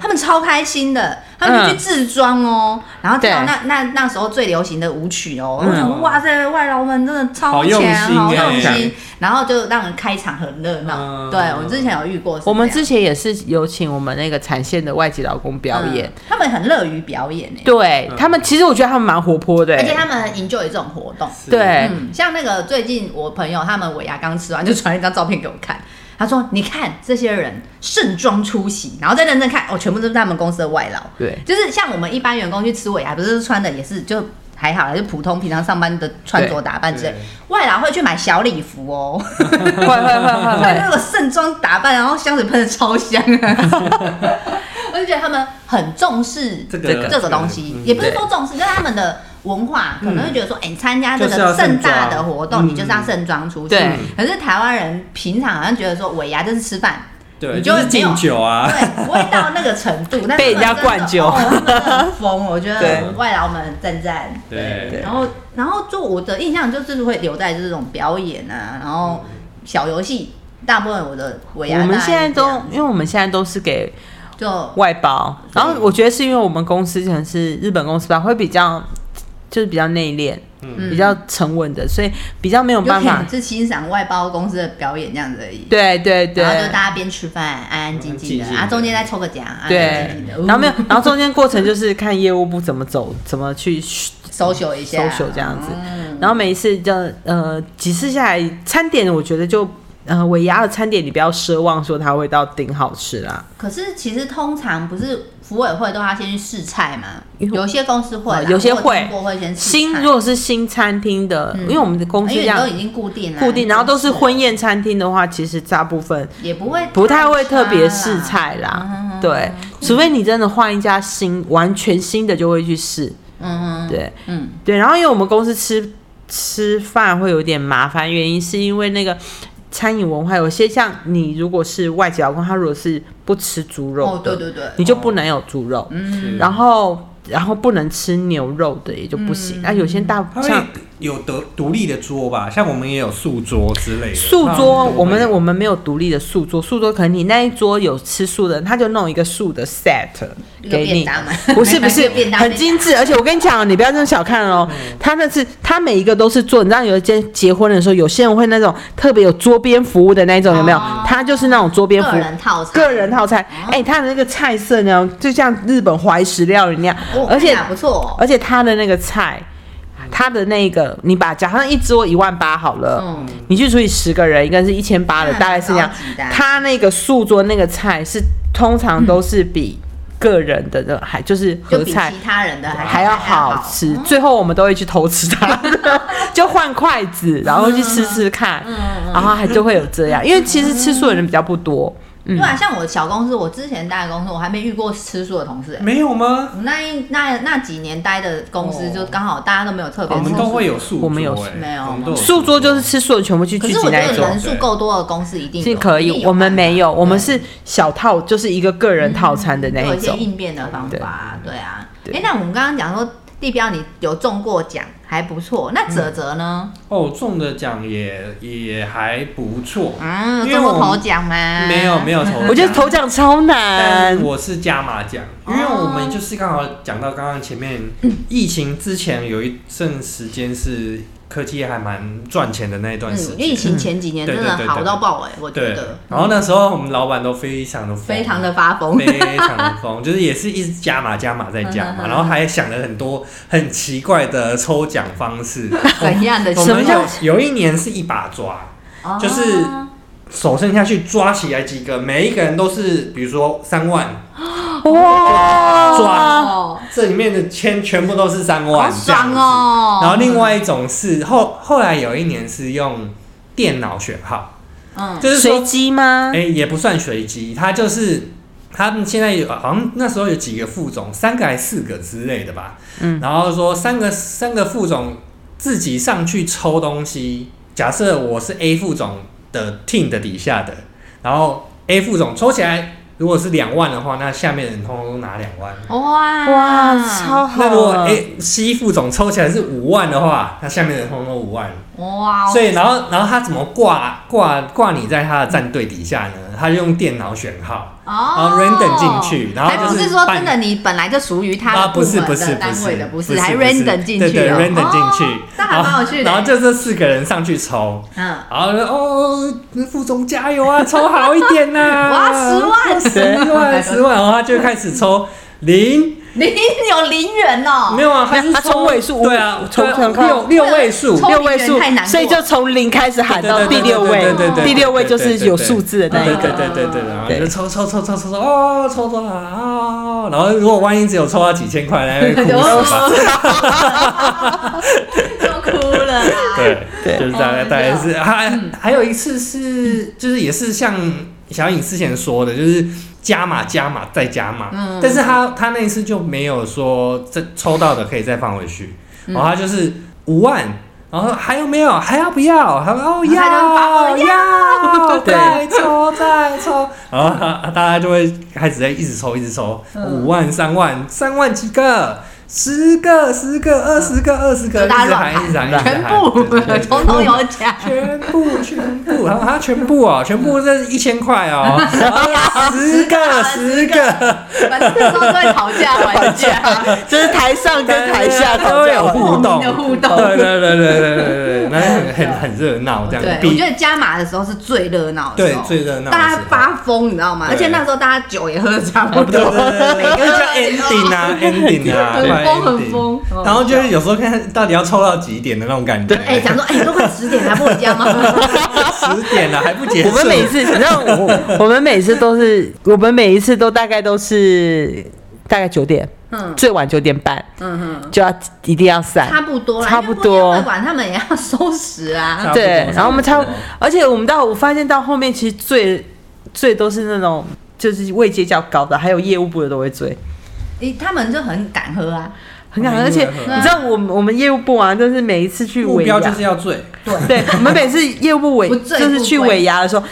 他们超开心的，他们就去自装哦，然后跳对那那那时候最流行的舞曲哦，嗯我想说哇塞，外劳们真的超强，心好用欸心，然后就让人开场很热闹。嗯对我们之前有遇过我们之前也是有请我们那个产线的外籍劳工表演，嗯他们很乐于表演诶。对他们，其实我觉得他们蛮活泼的、而且他们很 enjoy 这种活动。是对，嗯，像那个最近我朋友他们尾牙刚吃完，就传了一张照片给我看。他说：“你看这些人盛装出席，然后再认真看，哦，全部都是他们公司的外劳。对就是像我们一般员工去吃尾牙，不是穿的也是就还好啦，就普通平常上班的穿着打扮之类。外劳会去买小礼服哦，会会会会会。会，那个盛装打扮，然后香水喷的超香啊。我就觉得他们很重视这个这个东西，嗯也不是说重视，就是他们的文化可能会觉得说，哎、你参加这个盛大的活动，嗯。你就是要盛装出去。对。可是台湾人平常好像觉得说，尾牙就是吃饭，对，你就就是敬酒啊。对，不会到那个程度。但被人家灌酒 疯，我觉对得外劳们赞赞。对对然后，然后就我的印象就是会留在这种表演啊，然后小游戏，大部分我的我们现在都因为我们现在都是给就外包，然后我觉得是因为我们公司可能是日本公司吧，会比较就是比较内敛，嗯。比较沉稳的，所以比较没有办法。是欣赏外包公司的表演这样子而已。对对对。然后就大家边吃饭，安安静静的，安静静的啊，中间再抽个奖，安安对静静，，然后没有，然后中间过程就是看业务部怎么走，怎么去搜修一下，搜修这样子嗯。然后每一次就呃几次下来，餐点我觉得就呃尾牙的餐点你不要奢望说它会到顶好吃啦，可是其实通常不是服委会都要先去试菜嘛？有些公司会，呃有些会。会先新如果是新餐厅的，嗯因为我们的公司这样都已经固定了，固定，然后都是婚宴，餐厅的话，其实大部分也不会不太会特别试菜啦，嗯对，除非你真的换一家新完全新的就会去试，嗯嗯。对嗯，对。然后因为我们公司吃吃饭会有点麻烦，原因是因为那个餐饮文化，有些像你如果是外籍劳工，他如果是不吃猪肉对对对，你就不能有猪肉，嗯，然后然后不能吃牛肉的也就不行。那、有些大像会有得独立的桌吧，像我们也有素桌之类的。素桌，我们我们没有独立的素桌，素桌可能你那一桌有吃素的人，他就弄一个素的 set 给你。不是不是 很精致，而且我跟你讲，你不要这么小看哦，他那是他每一个都是做，你知道有一间结婚的时候，有些人会那种特别有桌边服务的那种，有没有哦？他就是那种桌边服个务。人套餐，个人套餐，哎、他的那个菜色呢，就像日本怀石料理那样，哦，而且看起来不错哦，而且他的那个菜，他的那个，你把假设一桌一万八好了，嗯，你去除以十个人，一个人是一千八的，嗯大概是这样。他那个素桌那个菜是通常都是比个人的的还就是就比合菜其他人的还还要好吃，最后我们都会去偷吃它，就换筷子，然后去吃吃看，然后还就会有这样，因为其实吃素的人比较不多，对啊，像我小公司，我之前待的公司，我还没遇过吃素的同事、欸。没有吗？我那一那那几年待的公司，就刚好大家都没有特别吃素。我们都会有素桌，我们有哎没有素桌就是吃素的全部去可是我觉得。人数够多的公司一定有是可以，我们没有，我们是小套，就是一个个人套餐的那有一些一种。应变的方法，对啊。对哎，那我们刚刚讲说地标你有中过奖，还不错。那泽泽呢？哦，中的奖也也还不错，嗯，因为我中过头奖吗？没有没 有头奖，我觉得头奖超但难，我是加码奖，因为我们就是刚好讲到刚刚前面疫情之前有一阵时间是科技业还蛮赚钱的那一段时嗯，间，疫情前几年真的好到爆哎，我觉得，然后那时候我们老板都非常的疯非常的发疯。非常的疯，就是也是一直加码加码再加嗯码，然后还想了很多很奇怪的抽奖方式。怎样的？我们有有一年是一把抓，哦就是手伸下去抓起来几个，每一个人都是比如说三万，哇，抓哦，这里面的签全部都是三好万，这样爽。哦。然后另外一种是后后来有一年是用电脑选号，嗯，就是说随机吗哎、？也不算随机，它就是他们现在有好像那时候有几个副总，三个还四个之类的吧。嗯然后说三个三个副总自己上去抽东西，假设我是 A 副总的 team 的底下的，然后 A 副总抽起来，如果是两万的话，那下面的人通通都拿两万。哇哇，超好！那如果 A C 副总抽起来是五万的话，那下面的人通通都五万。哇，所以，然后，然后他怎么挂挂挂你在他的战队底下呢？他就用电脑选号，哦，random 进去然后还就是不是说真的你本来就属于他啊，的部不是不是不单位的，不是，还 random 进去对对哦，random 进去。哦，那还蛮有趣的。然后就这四个人上去抽，嗯，然后就哦，副总加油啊，抽好一点呐、哇十万。十万，十万，然后他就开始抽零，零有零元哦，没有啊，他是他抽位数对啊，抽对啊抽六六位数，六位数太难，所以就从零开始喊到第六位对对第六位就是有数字的那一对个。对对对对，然后对就抽抽抽抽抽抽哦，抽抽啊哦，然后如果万一只有抽到几千块，那就哭死吧？都哭了啦。对，对就是大概哦大概是，还嗯还有一次是，就是也是像小颖之前说的，就是加码加码再加码，嗯。但是他他那一次就没有说这抽到的可以再放回去，嗯。然后他就是五万。然后还有没有？还要不要？他说哦要？了要，对再抽再抽，然后他大家就会开始在一直抽一直抽，嗯。五万三万三万几个，十个十个二十个二十个，就大家一直喊一直喊，一直喊。全部对对对对通通有奖，全部全部，然后他全部哦，全部这是一千块哦，十个十个，反正那时候都会讨价还价，就是台上跟台下都有互动的互动对对对对对对对，那很很很热闹这样，对，我比觉得加码的时候是最热闹的时候，对最热闹的大家发疯，你知道吗？对而且那时候大家酒也喝的差不对多，对对对，每个人就叫 ending 啊 ending 啊，快很疯很疯。哦然后就是有时候看到底要抽到几点的那种感觉，哎，讲说哎，都快十点还不回家吗？十点了还不结束，我们每次，你知道，我我们每次都是，我们每一次都大概都是大概九点，嗯。最晚九点半嗯哼，就要一定要散。差不多，差不多。因为不会馆他们也要收拾啊。对，然后我们差差不多，而且我们到我发现到后面，其实最最都是那种就是位阶较高的，还有业务部的都会追，诶，他们就很敢喝啊，很敢喝而且你知道我们我们业务部啊，就是每一次去尾牙目标就，是要醉，对，我们每次业务部尾 醉就是去尾牙的时候，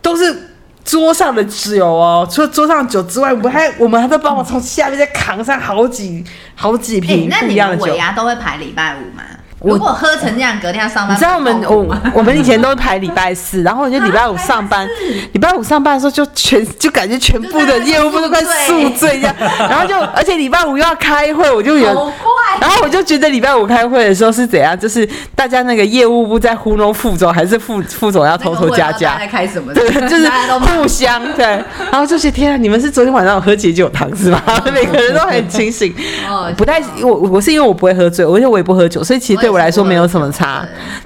都是。桌上的酒哦，除了桌上的酒之外，我们还我们还在帮我从下面再扛上好几好几哎，瓶那你不一样的酒。们尾牙都会排礼拜五吗？我如果喝成这样，隔天要上班，你知道我们我我们以前都是排礼拜四，然后我就礼拜五上班，礼拜五上班的时候就全就感觉全部的业务部都快宿醉一样，然后就而且礼拜五又要开会，我就有。然后我就觉得礼拜五开会的时候是怎样，就是大家那个业务部在糊弄副总，还是副副总要偷偷加价那个我也不知道大家在，开什么？对，就是互相对。然后就是天啊，你们是昨天晚上有喝解酒汤是吗？每个人都很清醒，哦不太我我是因为我不会喝醉，而且我也不喝酒，所以其实对我我来说没有什么差。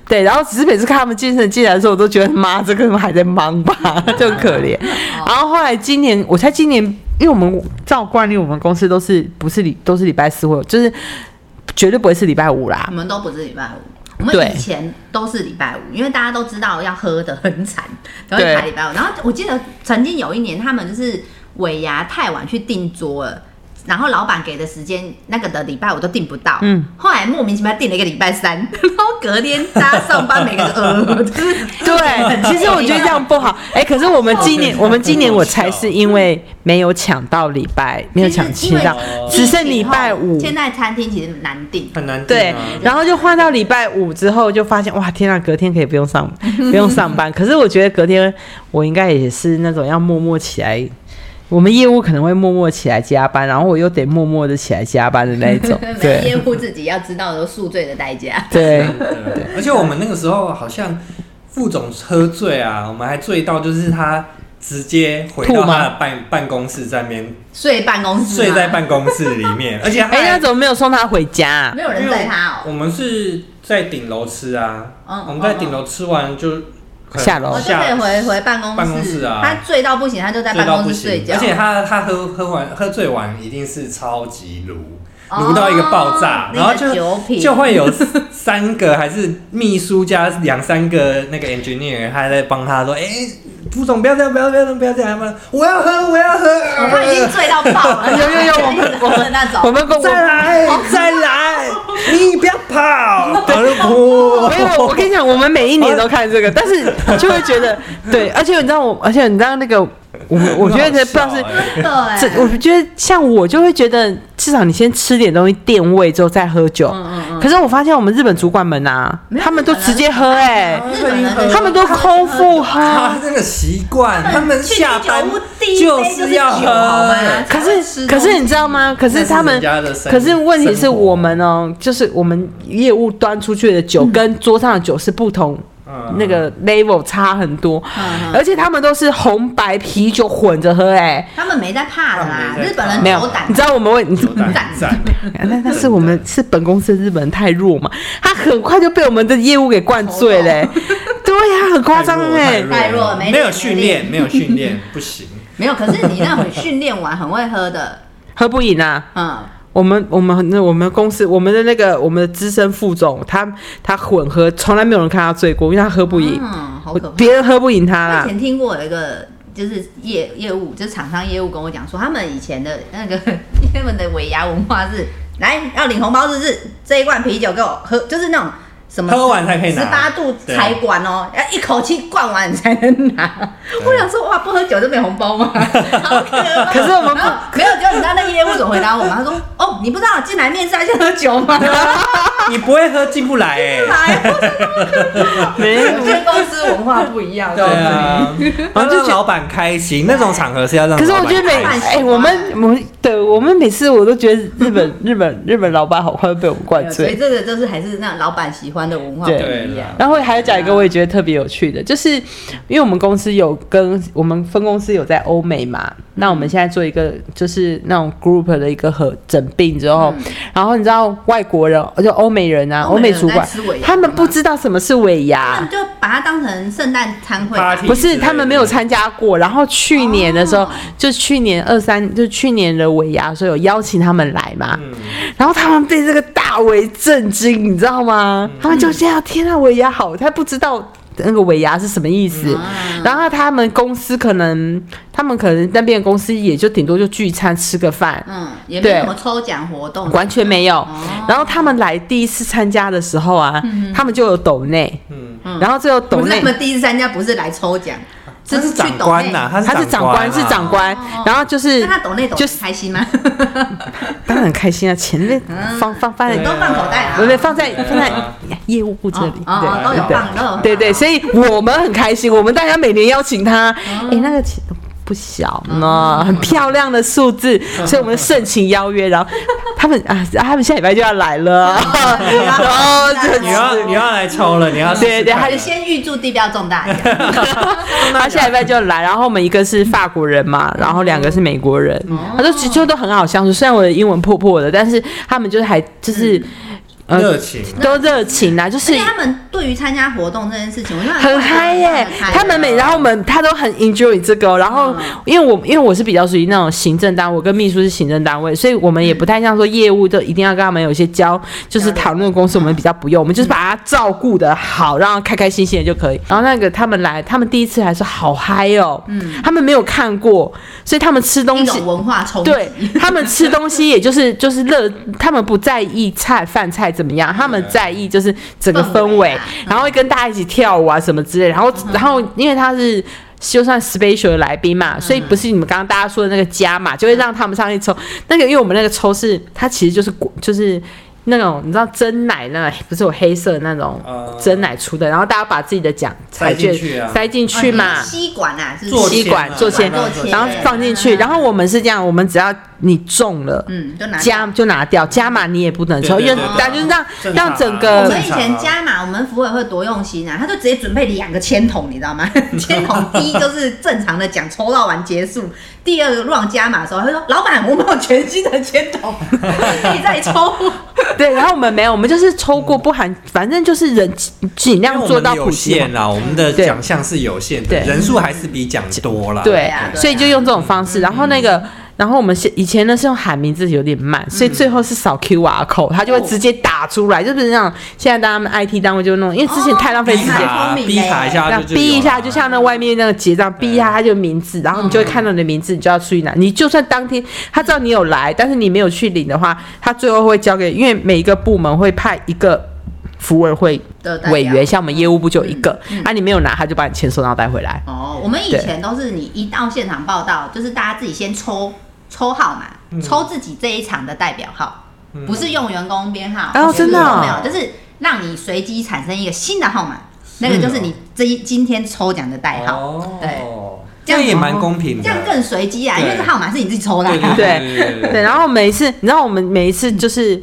对，然后只是每次看他们精神进来的时候，我都觉得妈，这个人还在忙吧，就很可怜。然后后来今年，我猜今年因为我们照惯例，我们公司都是不是礼都是礼拜四或就是绝对不会是礼拜五啦我。们都不是礼拜五。我们以前都是礼拜五，因为大家都知道要喝的很惨，都会排礼拜五。然后我记得曾经有一年，他们就是尾牙太晚去订桌了。然后老板给的时间，那个的礼拜我都订不到，嗯，后来莫名其妙订了一个礼拜三，然后隔天大家上班，每个人呃，就是 对，其实我觉得这样不好。哎、可是我们今年，我们今年我才是因为没有抢到礼拜，没有抢七到，只剩礼拜五。现在餐厅其实难订，很难定对啊，然后就换到礼拜五之后，就发现哇，天啊，隔天可以不用上，不用上班。可是我觉得隔天我应该也是那种要默默起来，我们业务可能会默默起来加班，然后我又得默默的起来加班的那一种。对业对务自己要知道的宿醉的代价。对，对，而且我们那个时候好像副总喝醉啊，我们还醉到就是他直接回到他的办办公室在那边睡办公室，睡在办公室里面，而且哎、还那怎么没有送他回家、啊没？有人载他哦。我们是在顶楼吃啊，嗯我们在顶楼吃完就下楼。我就可以回回办公室，办公室啊。他醉到不行，他就在醉办公室睡觉。而且他他喝喝完喝醉完一定是超级撸。哦撸到一个爆炸，然后那个酒就品。就会有三个还是秘书加两三个那个 engineer，他在帮他说，哎、副总不要这样，不要不要，不要这样，我要喝，我要喝，我已经醉到爆了，有有有我们我们那种。我们再来再来，你不要跑，然后就哭没有，我跟你讲，我们每一年都看这个，但是就会觉得对，而且你知道我，而且你知道那个，我我觉得不知道是我觉得像我就会觉得，至少你先吃点东西垫胃之后再喝酒。可是我发现我们日本主管们啊他们都直接喝哎、他们都空腹他喝。这个习惯，他们下班就是要喝。可是，可是你知道吗？可是他们可是问题是我们哦，就是我们业务端出去的酒跟桌上的酒是不同，嗯那个 level 差很多，而且他们都是红白啤酒混着喝、哎，他们没在怕的啦日本人没有酒胆，你知道我们会，胆。赞赞，那那是我们是本公司的日本人太弱嘛，他很快就被我们的业务给灌醉嘞、对呀、很夸张哎，太弱了没没有练训练，没有训练不行。没有。可是你那会训练完很会喝的，喝不赢啊。嗯，我们我们那我们公司我们的那个我们的资深副总，他他混喝，从来没有人看他醉过，因为他喝不赢，嗯，好可怕。别人喝不赢他啦以。前听过有一个就是业业务，就是厂商业务跟我讲说，他们以前的那个 他们的尾牙文化是，来要领红包，是不是？这一罐啤酒给我喝，就是那种什么喝完才可以拿十八度对才管哦，要一口气灌完你才能拿。我想说，哇，不喝酒就没红包吗？好可怕可是我们 没有，就你知道那个业务怎么回答我吗？他说，哦，你不知道进来面试要先喝酒吗？你不会喝进不来哎。来，我说没有我觉得公司文化不一样，对啊，要让老板开心，那种场合是要让。可是我觉得每哎、我们我们对我们每次我都觉得日本日本日本老板好快被我们灌醉所以。这个就是还是那老板喜欢的文化不对一样。然后还有讲一个我也觉得特别有趣的，就是因为我们公司有跟我们分公司有在欧美嘛，那我们现在做一个就是那种 group 的一个合整病之后，然后你知道外国人就欧美人啊，欧欧美主管他们不知道什么是尾牙他牙们。就把它当成圣诞餐会不是，他们没有参加过。然后去年的时候，哦就去年二三，就去年的尾牙的时候有邀请他们来嘛。嗯，然后他们被这个大为震惊，你知道吗？他们就这样，天啊，尾牙好，他不知道那个尾牙是什么意思。嗯然后他们公司可能，他们可能那边的公司也就顶多就聚餐吃个饭，嗯，也没有什么抽奖活动，完全没有。哦然后他们来第一次参加的时候啊，他们就有抖内，嗯然后最后抖内他们第一次参加，不是来抽奖，他是长官呐，他是长官，是长。官，然后就是他懂就是开心吗？当然开心啊，钱被放放放在你都放口袋啊。不对，放在放在业务部这里，哦哦，都有对。放，都有放。对对，所以我们很开心，我们大家每年邀请他，哎，那个钱都不小呢，很漂亮的数字，所以我们盛情邀约，然后他们啊，他们下礼拜就要来了，然后就你要你要来抽了，你要试试对对看还是先预祝地标中大。奖。他下礼拜就来，然后我们一个是法国人嘛，然后两个是美国人，他说其实都很好相处，虽然我的英文破破的，但是他们就是还就是。呃热情。都热情啊，就是他们对于参加活动这件事情，我觉得很嗨耶、他们每然后我们他都很 enjoy 这个哦、然后嗯因为我因为我是比较属于那种行政单位，我跟秘书是行政单位，所以我们也不太像说业务就一定要跟他们有一些交，就是讨论公司，我们比较不用，我们就是把他照顾的好，让他开开心心的就可以。然后那个他们来，他们第一次还是好嗨哦，嗯，他们没有看过，所以他们吃东西文化冲击。对他们吃东西，也就是就是乐，他们不在意菜饭菜怎么样，他们在意就是整个氛围然后会跟大家一起跳舞啊什么之类。然后然后因为他是。就算 special 的来宾嘛，所以不是你们刚刚大家说的那个加码，就会让他们上去抽。那个因为我们那个抽是它其实就是就是那种你知道真奶那不是有黑色的那种呃真奶出的，然后大家把自己的奖彩塞进券去啊塞进去嘛，吸管啊，是做吸管做签然后放进去。嗯然后我们是这样，我们只要你中了。嗯，就拿加就拿掉，加码你也不能抽，因为对对对但就是让啊让整个我个们以前加码，我们服委会多用心啊，他就直接准备两个签筒，你知道吗？签筒第一就是正常的奖，抽到完结束；第二个 run 加码的时候，他说：“老板，我们有全新的签筒，可以再抽。对，然后我们没有，我们就是抽过不含，反正就是人尽量做到有普及化限。啦，我们的奖项是有限的，对人数还是比奖多啦。对啊所以就用这种方式。然后那个，然后我们现以前呢是用喊名字有点慢，所以最后是扫 QR code，它就会直接打出来，就是那种现在他们 IT 单位就弄，因为之前太浪费时间。逼卡一下逼一下，就像那外面那个结账，逼一下他就名字，然后你就会看到你的名字，你就要出去拿。你就算当天他知道你有来，但是你没有去领的话，他最后会交给，因为每一个部门会派一个服委会的委员，像我们业务部就一个，啊，你没有拿，他就把你钱收到带回来。哦，我们以前都是你一到现场报道，就是大家自己先抽抽号码，嗯。抽自己这一场的代表号，不是用员工编号。哦真的哦没有，就是让你随机产生一个新的号码，那个就是你这一今天抽奖的代号。哦，对，这样也蛮公平的，这样更随机啊，因对为这号码是你自己抽的啊。对对对对。对，然后每一次，你知道我们每一次就是，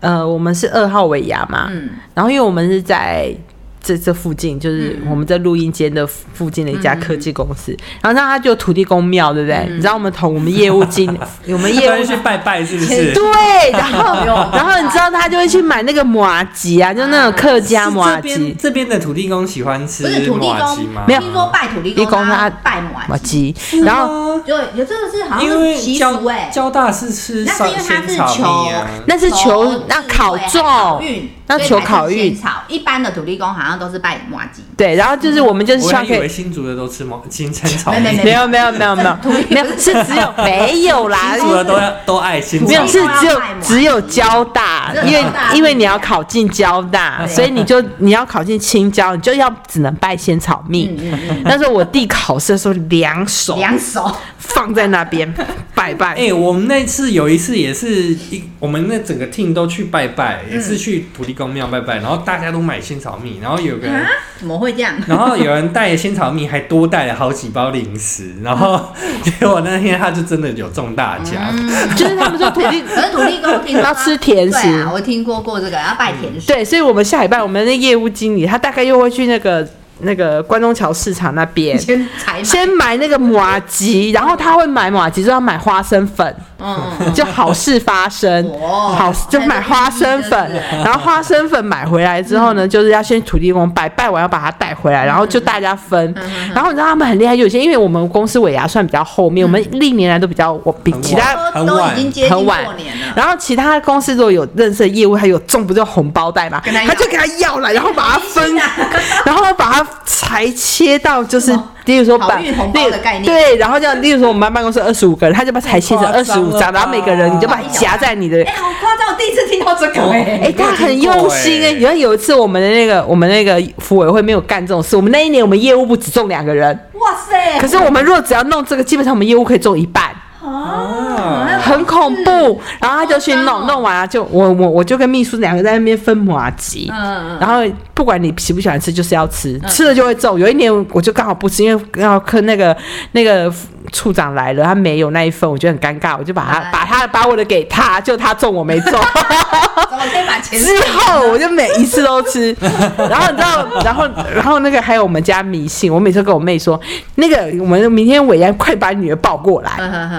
呃，我们是二号尾牙嘛，嗯，然后因为我们是在这这附近，就是我们在录音间的附近的一家科技公司，然后那他就有土地公庙，对不对？你知道我们同我们业务经，我们业务专去拜拜是不是？对，然后 然后你知道他就会去买那个麻吉啊，就那种客家是麻吉这边。这边的土地公喜欢吃不是土地麻吉吗？公，没有听说拜土地地公公他他拜麻麻吉，然后对有这个是好像因为是习交俗哎，交大是吃那是因为它是仙草蜜啊，那是求那考中运，那求考运草。一般的土地公好像都是拜麻吉，对，然后就是我们就是希我还以望可以。为新竹的都吃毛金针草没没蜜，没有没有没有没有没有是只有 没有啦，新竹的都要都爱新没有是只有只有交大，因为因为你要考进交大，所以你就你要考进青交，你就要只能拜仙草蜜。嗯嗯嗯，那时候我弟考试的时候，两手两手放在那边 拜拜。哎、我们那次有一次也是一，我们那整个 team 都去拜拜，也是去土地公庙拜拜，然后大家都买仙草蜜，然后有个人，啊，怎么会这样？然后有人带仙草蜜，还多带了好几包零食，然后 结果那天他就真的有中大奖，就是他们说土地可是土地公听说要吃甜食。对啊，我听过过这个要拜甜食，对，所以我们下礼拜我们的业务经理他大概又会去那个那个关东桥市场那边。先采，先买那个马吉，然后他会买马吉，就要买花生粉，嗯嗯就好事发生。哦。好，就买花生粉，然后花生粉买回来之后呢，就是要先土地公拜，拜完要把它带回来，然后就大家分。然后你知道他们很厉害，有些因为我们公司尾牙算比较后面，我们历年来都比较我比其他都都已经接近很晚。过年了，然后其他公司如果有认识的业务，还有中不就红包袋嘛，他他就给他要了，然后把它分 然后把它裁切到就是，例如说把好运红包的概念对，然后这样，例如说我们班办公室二十五个人，他就把它裁切成二十五张，然后每个人你就把它夹在你的哎，好夸张！我第一次听到这个哎，哎，他很用心哎、欸你看有一次我们的那个我们那个服委会没有干这种事，我们那一年我们业务部只中两个人，哇塞！可是我们如果只要弄这个，基本上我们业务可以中一半。啊，很恐怖。然后他就去弄，弄完了就我我我就跟秘书两个在那边分麻吉。嗯嗯然后不管你喜不喜欢吃，就是要吃，吃了就会中。有一年我就刚好不吃，因为要跟那个那个处长来了，他没有那一份，我觉得很尴尬，我就把他哎把他把我的给他，就他中我没中。之后我就每一次都吃，然后你知道，然后然后那个还有我们家迷信，我每次跟我妹说，那个我们明天伟安快把女儿抱过来，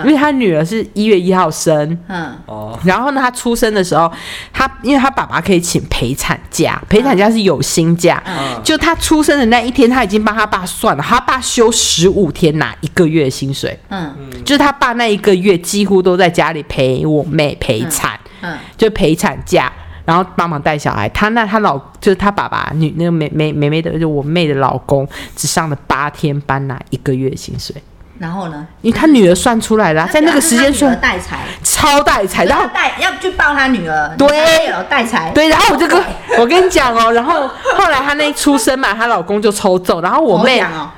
因为他女儿是一月一号生。嗯。哦，然后呢，他出生的时候，他因为他爸爸可以请陪产假，陪产假是有薪假，嗯。就他出生的那一天，他已经帮他爸算了，他爸休十五天拿一个月的薪水，嗯。就是他爸那一个月几乎都在家里陪我妹陪产，嗯就陪产假，然后帮忙带小孩。他那他老就是他爸爸女那个妹妹妹妹的，就我妹的老公，只上了八天班拿一个月薪水，然后呢？因为他女儿算出来了啊、在那个时间算带财，超带财，然后他带要去抱他女儿，对。有带财，对，然后我就跟我跟你讲哦，然后后来她那一出生嘛，她老公就抽中，然后我妹头奖哦，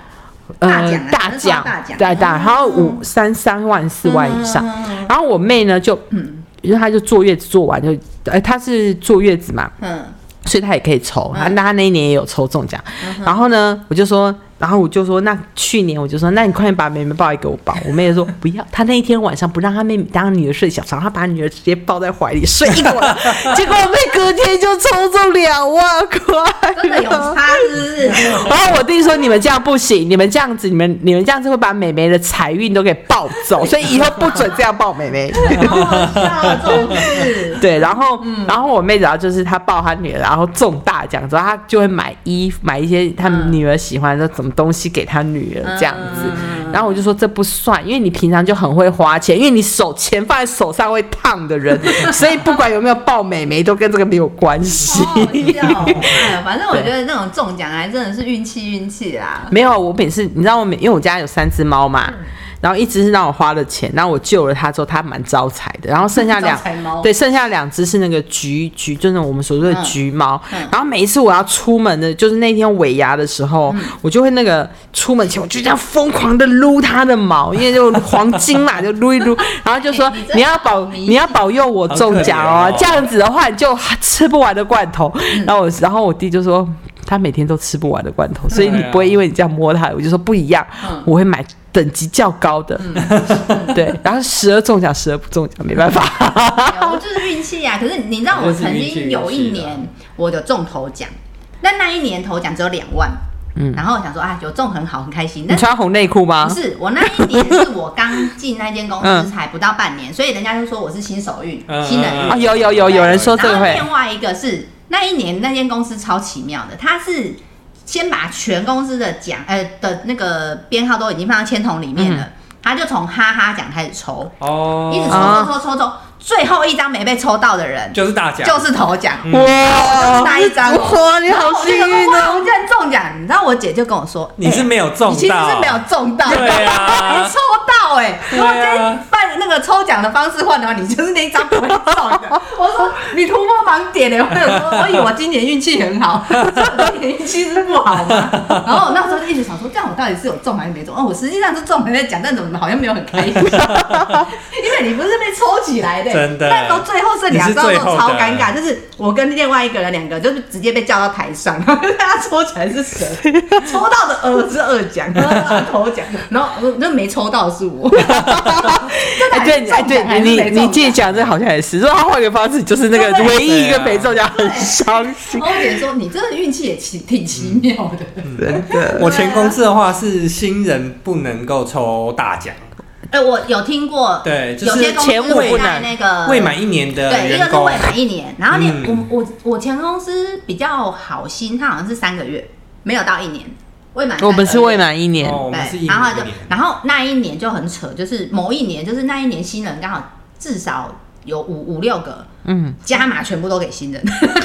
大奖啊大奖大大，嗯然后五三三万四万以上。然后我妹呢就嗯，因为她就坐月子坐完就，呃，她是坐月子嘛，嗯。所以她也可以抽，她嗯那她那一年也有抽中奖，然后呢，我就说。然后我就说，那去年我就说，那你快点把妹妹抱来给我抱。我妹就说不要，她那一天晚上不让她妹妹当女儿睡小床，她把女儿直接抱在怀里睡一晚，结果我妹隔天就抽中两万块，真的有差是不是？然后我弟说：“你们这样不行，你们这样子，你们你们这样子会把妹妹的财运都给抱走，所以以后不准这样抱美眉。好好笑，这种事。对，然后、然后我妹只要就是她抱她女儿，然后中大奖之后，她就会买衣服，买一些她女儿喜欢的怎么东西给他女儿这样子。然后我就说这不算，因为你平常就很会花钱，因为你手钱放在手上会烫的人，所以不管有没有抱美眉，都跟这个没有关系。反正我觉得那种中奖还真的是运气运气啦。没有，我每次你知道我每因为我家有三只猫嘛，然后一只是让我花了钱，然后我救了它之后，它蛮招财的，然后剩下两 对，剩下两只是那个橘橘，就是我们所说的橘猫。嗯。然后每一次我要出门的，就是那天尾牙的时候，我就会那个出门前我就这样疯狂的撸它的毛，因为就黄金嘛，就撸一撸，然后就说哎你你要保你。要保佑我中奖哦这样子的话你就吃不完的罐头。嗯。然后我然后我弟就说。他每天都吃不完的罐头，所以你不会因为你这样摸它，我就说不一样，嗯。我会买等级较高的，对，然后时而中奖，时而不中奖，没办法。有就是运气啊。可是你知道，我曾经有一年我有中头奖，但那一年头奖只有两万，嗯，然后我想说啊，有中很好，很开心。但你穿红内裤吗不？是我那一年是我刚进那间公嗯司才不到半年，所以人家就说我是新手运、嗯新人运。啊，有有有有人说这个会，然后另外一个是那一年那间公司超奇妙的，它是先把全公司的奖呃的那个编号都已经放到签筒里面了，他就从哈哈奖开始抽，哦，一直抽啊抽抽抽抽，最后一张没被抽到的人就是大奖，就是头奖。嗯哇，就是那一张哇，你好幸运想说哇，我哦！竟然中奖！你知道我姐就跟我说，你是没有中你其实，是没有中到，对啊你抽到哎、如果今天办那个抽奖的方式换的话，你就是那一张不会中的。我说你突破盲点哎、我有说，我以为我今年运气很好，我今年运气是不好嘛。然后我那时候就一直想说，这样我到底是有中还是没中？哦，我实际上是中还在讲，但怎么好像没有很开心？因为你不是被抽起来的、真的。那时候最后剩两张的时候你是最后的。超尴尬，就是我跟另外一个人两个就是直接被叫到台上，然后大家抽起来是谁？抽到的呃是二奖，然后他头奖，然后我那没抽到是我。哎，对，哎，对你你自己讲这好像也是，如果他换个方式，就是那个唯一一个没中奖，很伤心。然。后我姐说你真的运气也奇挺奇妙的。真的，我前公司的话是新人不能够抽大奖，哎，我有听过，对，就有些是公司会前五不能在那个未满一年的对，一个是未，满一年，然后你、嗯我我我前公司比较好心，他好像是三个月，没有到一年，未满。我们是未。满一年，对，然后就年一年，然后那一年就很扯，就是某一年，就是那一年新人刚好至少有五五六个，嗯，加码全部都给新人，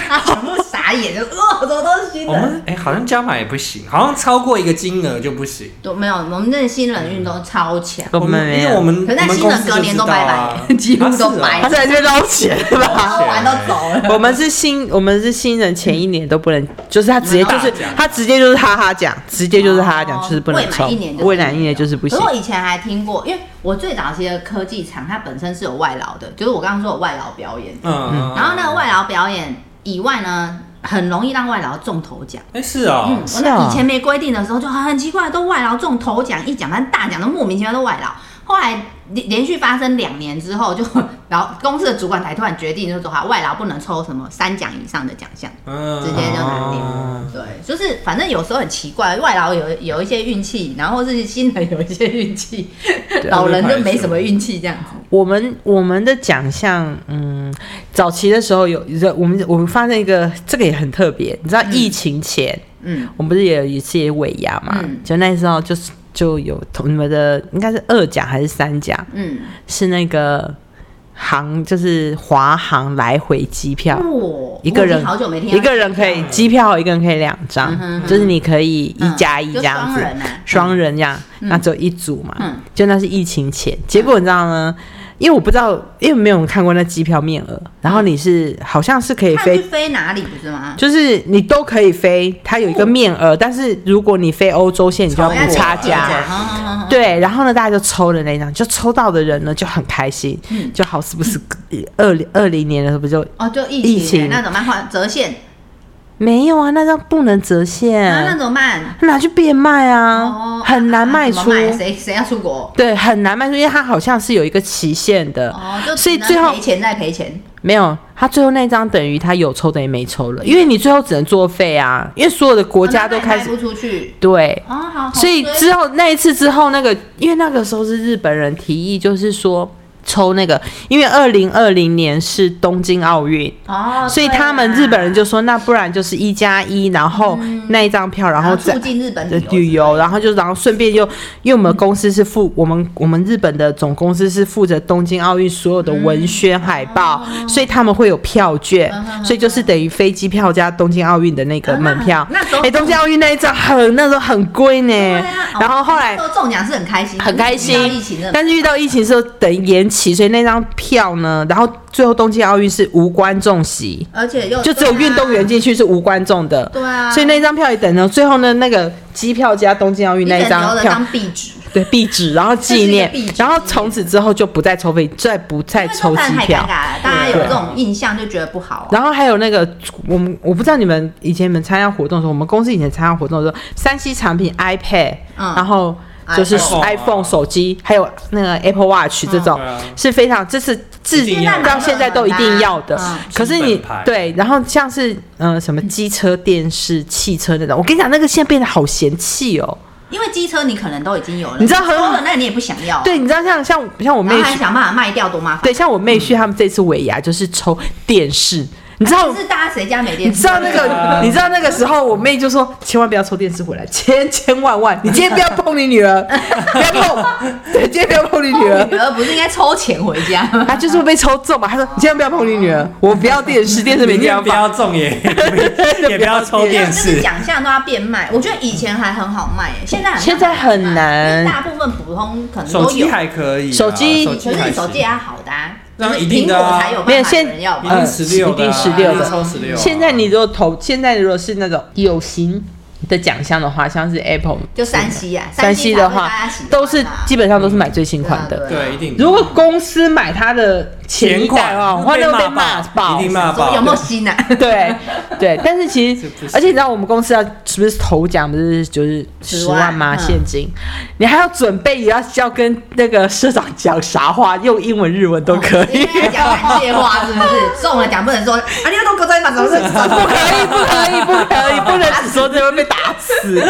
他 全部傻眼，就哦，怎么都是新人？哎、好像加码也不行，好像超过一个金额就不行。都没有，我们这新人运都超强，我们没有因为我们可是那们新人公司就知道隔年都拜啊拜，几乎都啊是哦拜他在这边捞钱的吧？捞完都走了。我们是新，我们是新人，前一年都不能，就是他直接就是大奖他直接就是哈哈奖，直接就是哈哈奖，哦就是不能抽未满一年就是，未满一年就是不行。我以前还听过，因为我最早期的科技厂，它本身是有外劳的，就是我刚刚说有外劳表演。嗯，嗯然后那个外劳表演以外呢，很容易让外劳中头奖。哎、是哦，嗯，我是啊那以前没规定的时候就很奇怪，都外劳中头奖一奖，但大奖都莫名其妙都外劳。后来连连续发生两年之后，就 然后公司的主管台突然决定，就说哈，外劳不能抽什么三奖以上的奖项，嗯直接就拿掉。对，就是反正有时候很奇怪，外劳有有一些运气，然后是新人有一些运气，老人就没什么运气这样子。我们我们的奖项，嗯，早期的时候有，我们我们发现一个，这个也很特别。你知道疫情前，嗯，我们不是也有一次也尾牙嘛？嗯就那时候就是就有同你们的应该是二甲还是三甲，嗯，是那个航就是华航来回机票。哦，一个人好久没听一个人可以机票，一个人可以两张，就是你可以一嗯加一这样子，双人啊。双人这样，嗯。那只有一组嘛，嗯。就那是疫情前。结果你知道呢？因为我不知道，因为没有人看过那机票面额，然后你是好像是可以飞，飞哪里不是吗？就是你都可以飞，它有一个面额，但是如果你飞欧洲线，你就要哦补差价。价。对，然后呢，大家就抽了那张，就抽到的人呢就很开心，嗯就好是不是二零二零年的时候不就哦，就疫疫情情那怎么办？换折现，没有啊？那张不能折现，那那怎么办？拿去变卖啊，哦，很难卖出。谁谁要出国？对，很难卖出，因为它好像是有一个期限的，哦，就所以最后赔钱再赔钱。没有，他最后那张等于他有抽等于没抽了，因为你最后只能作废啊，因为所有的国家都开始卖不出去。对。哦，好，好所以之后那一次之后，那个因为那个时候是日本人提议，就是说抽那个，因为二零二零年是东京奥运，哦，所以他们日本人就说，那不然就是一加一，然后那一张票，然后再促进日本的旅旅游，然后就然后顺便又，因为我们公司是负我们我们日本的总公司是负责东京奥运所有的文宣海报，所以他们会有票券，所以就是等于飞机票加东京奥运的那个门票。那时候哎，东京奥运那一张很那时候很贵呢。啊，然后后来中奖是很开心，很开心。但是遇到疫情的时候等于延期，所以那张票呢，然后最后东京奥运是无观众席。而且又就只有运动员进去是无观众的，对啊，所以那张票也等了。最后呢，那个机票加东京奥运那一张票着当，壁纸，对壁纸，然后纪念然后从此之后就不再抽费，再不再抽机票。大家有对这种印象就觉得不好啊。然后还有那个，我们我不知道你们以前你们参加活动的时候，我们公司以前参加活动的时候，三 C 产品 iPad，、嗯然后就是 iPhone 手机，还有那个 Apple Watch 这种、是非常，这是自一定要的。到现在都一定要的。嗯。可是你对，然后像是呃什么机车、电视、汽车那种，我跟你讲，那个现在变得好嫌弃哦。因为机车你可能都已经有了，你知道很抽了那你也不想要，对，你知道像像像我妹然后还去，想办法卖掉，多麻烦。对，像我妹去他们这次尾牙就是抽电视，你知道可是大家谁家没电视？你知道那个，你知道那个时候，我妹就说千万不要抽电视回来，千千万万，你今天不要碰你女儿，不要碰，对，今天不要碰你女儿女。儿不是应该抽钱回家吗？她就是会被抽中嘛，她说你千万不要碰你女儿，我不要电视，电视没明地方放。天不要中也 也不要抽电就是视，奖项都要变卖，我觉得以前还很好卖，现在现在很难大部分普通可能手机都有，还可以啊，手机手可是手机也要好的啊，那一定的啊。苹果才有办法没有现有人要吧一定十六，一定16的。一定抽十六。现在你如果投，现在如果是那种有形的奖项的话，像是 Apple 就山西啊，山西的话都是基本上都是买最新款的。对对一定，如果公司买它的前一前代的话，款话那会被被骂骂爆，一定骂爆有没有心啊？对 对，但是其实而且你知道我们公司要是不是头奖不是就是10十万吗？现金，你还要准备也要要跟那个社长讲啥话，用英文、日文都可以。因为讲感谢话是不是？中了奖不能说啊，你要都搁在那什么事？不可以，不可以，不可以，不能只说这会被打死。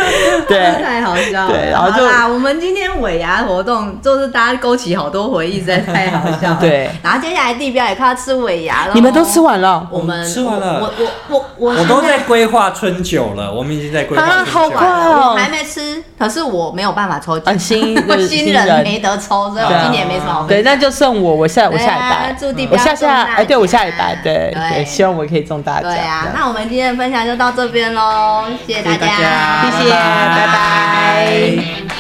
对，太好笑了。对然后就啊，我们今天尾牙活动就是大家勾起好多回忆，实在太好笑了。对然后接下来地标也快要吃尾牙了，你们都吃。完了，我们吃完了。我我我我我都在规划春酒了，我们已经在规划啊春酒好快了。哦。我还没吃，可是我没有办法抽奖，啊新我新 新人人。没得抽，所以我今年没什么对，那就剩我，我下我下礼对啊拜，祝地标我下下哎，对我下礼奖。拜，对对。对，希望我可以中大奖。对啊那我们今天的分享就到这边喽，谢谢大家。谢谢，拜拜。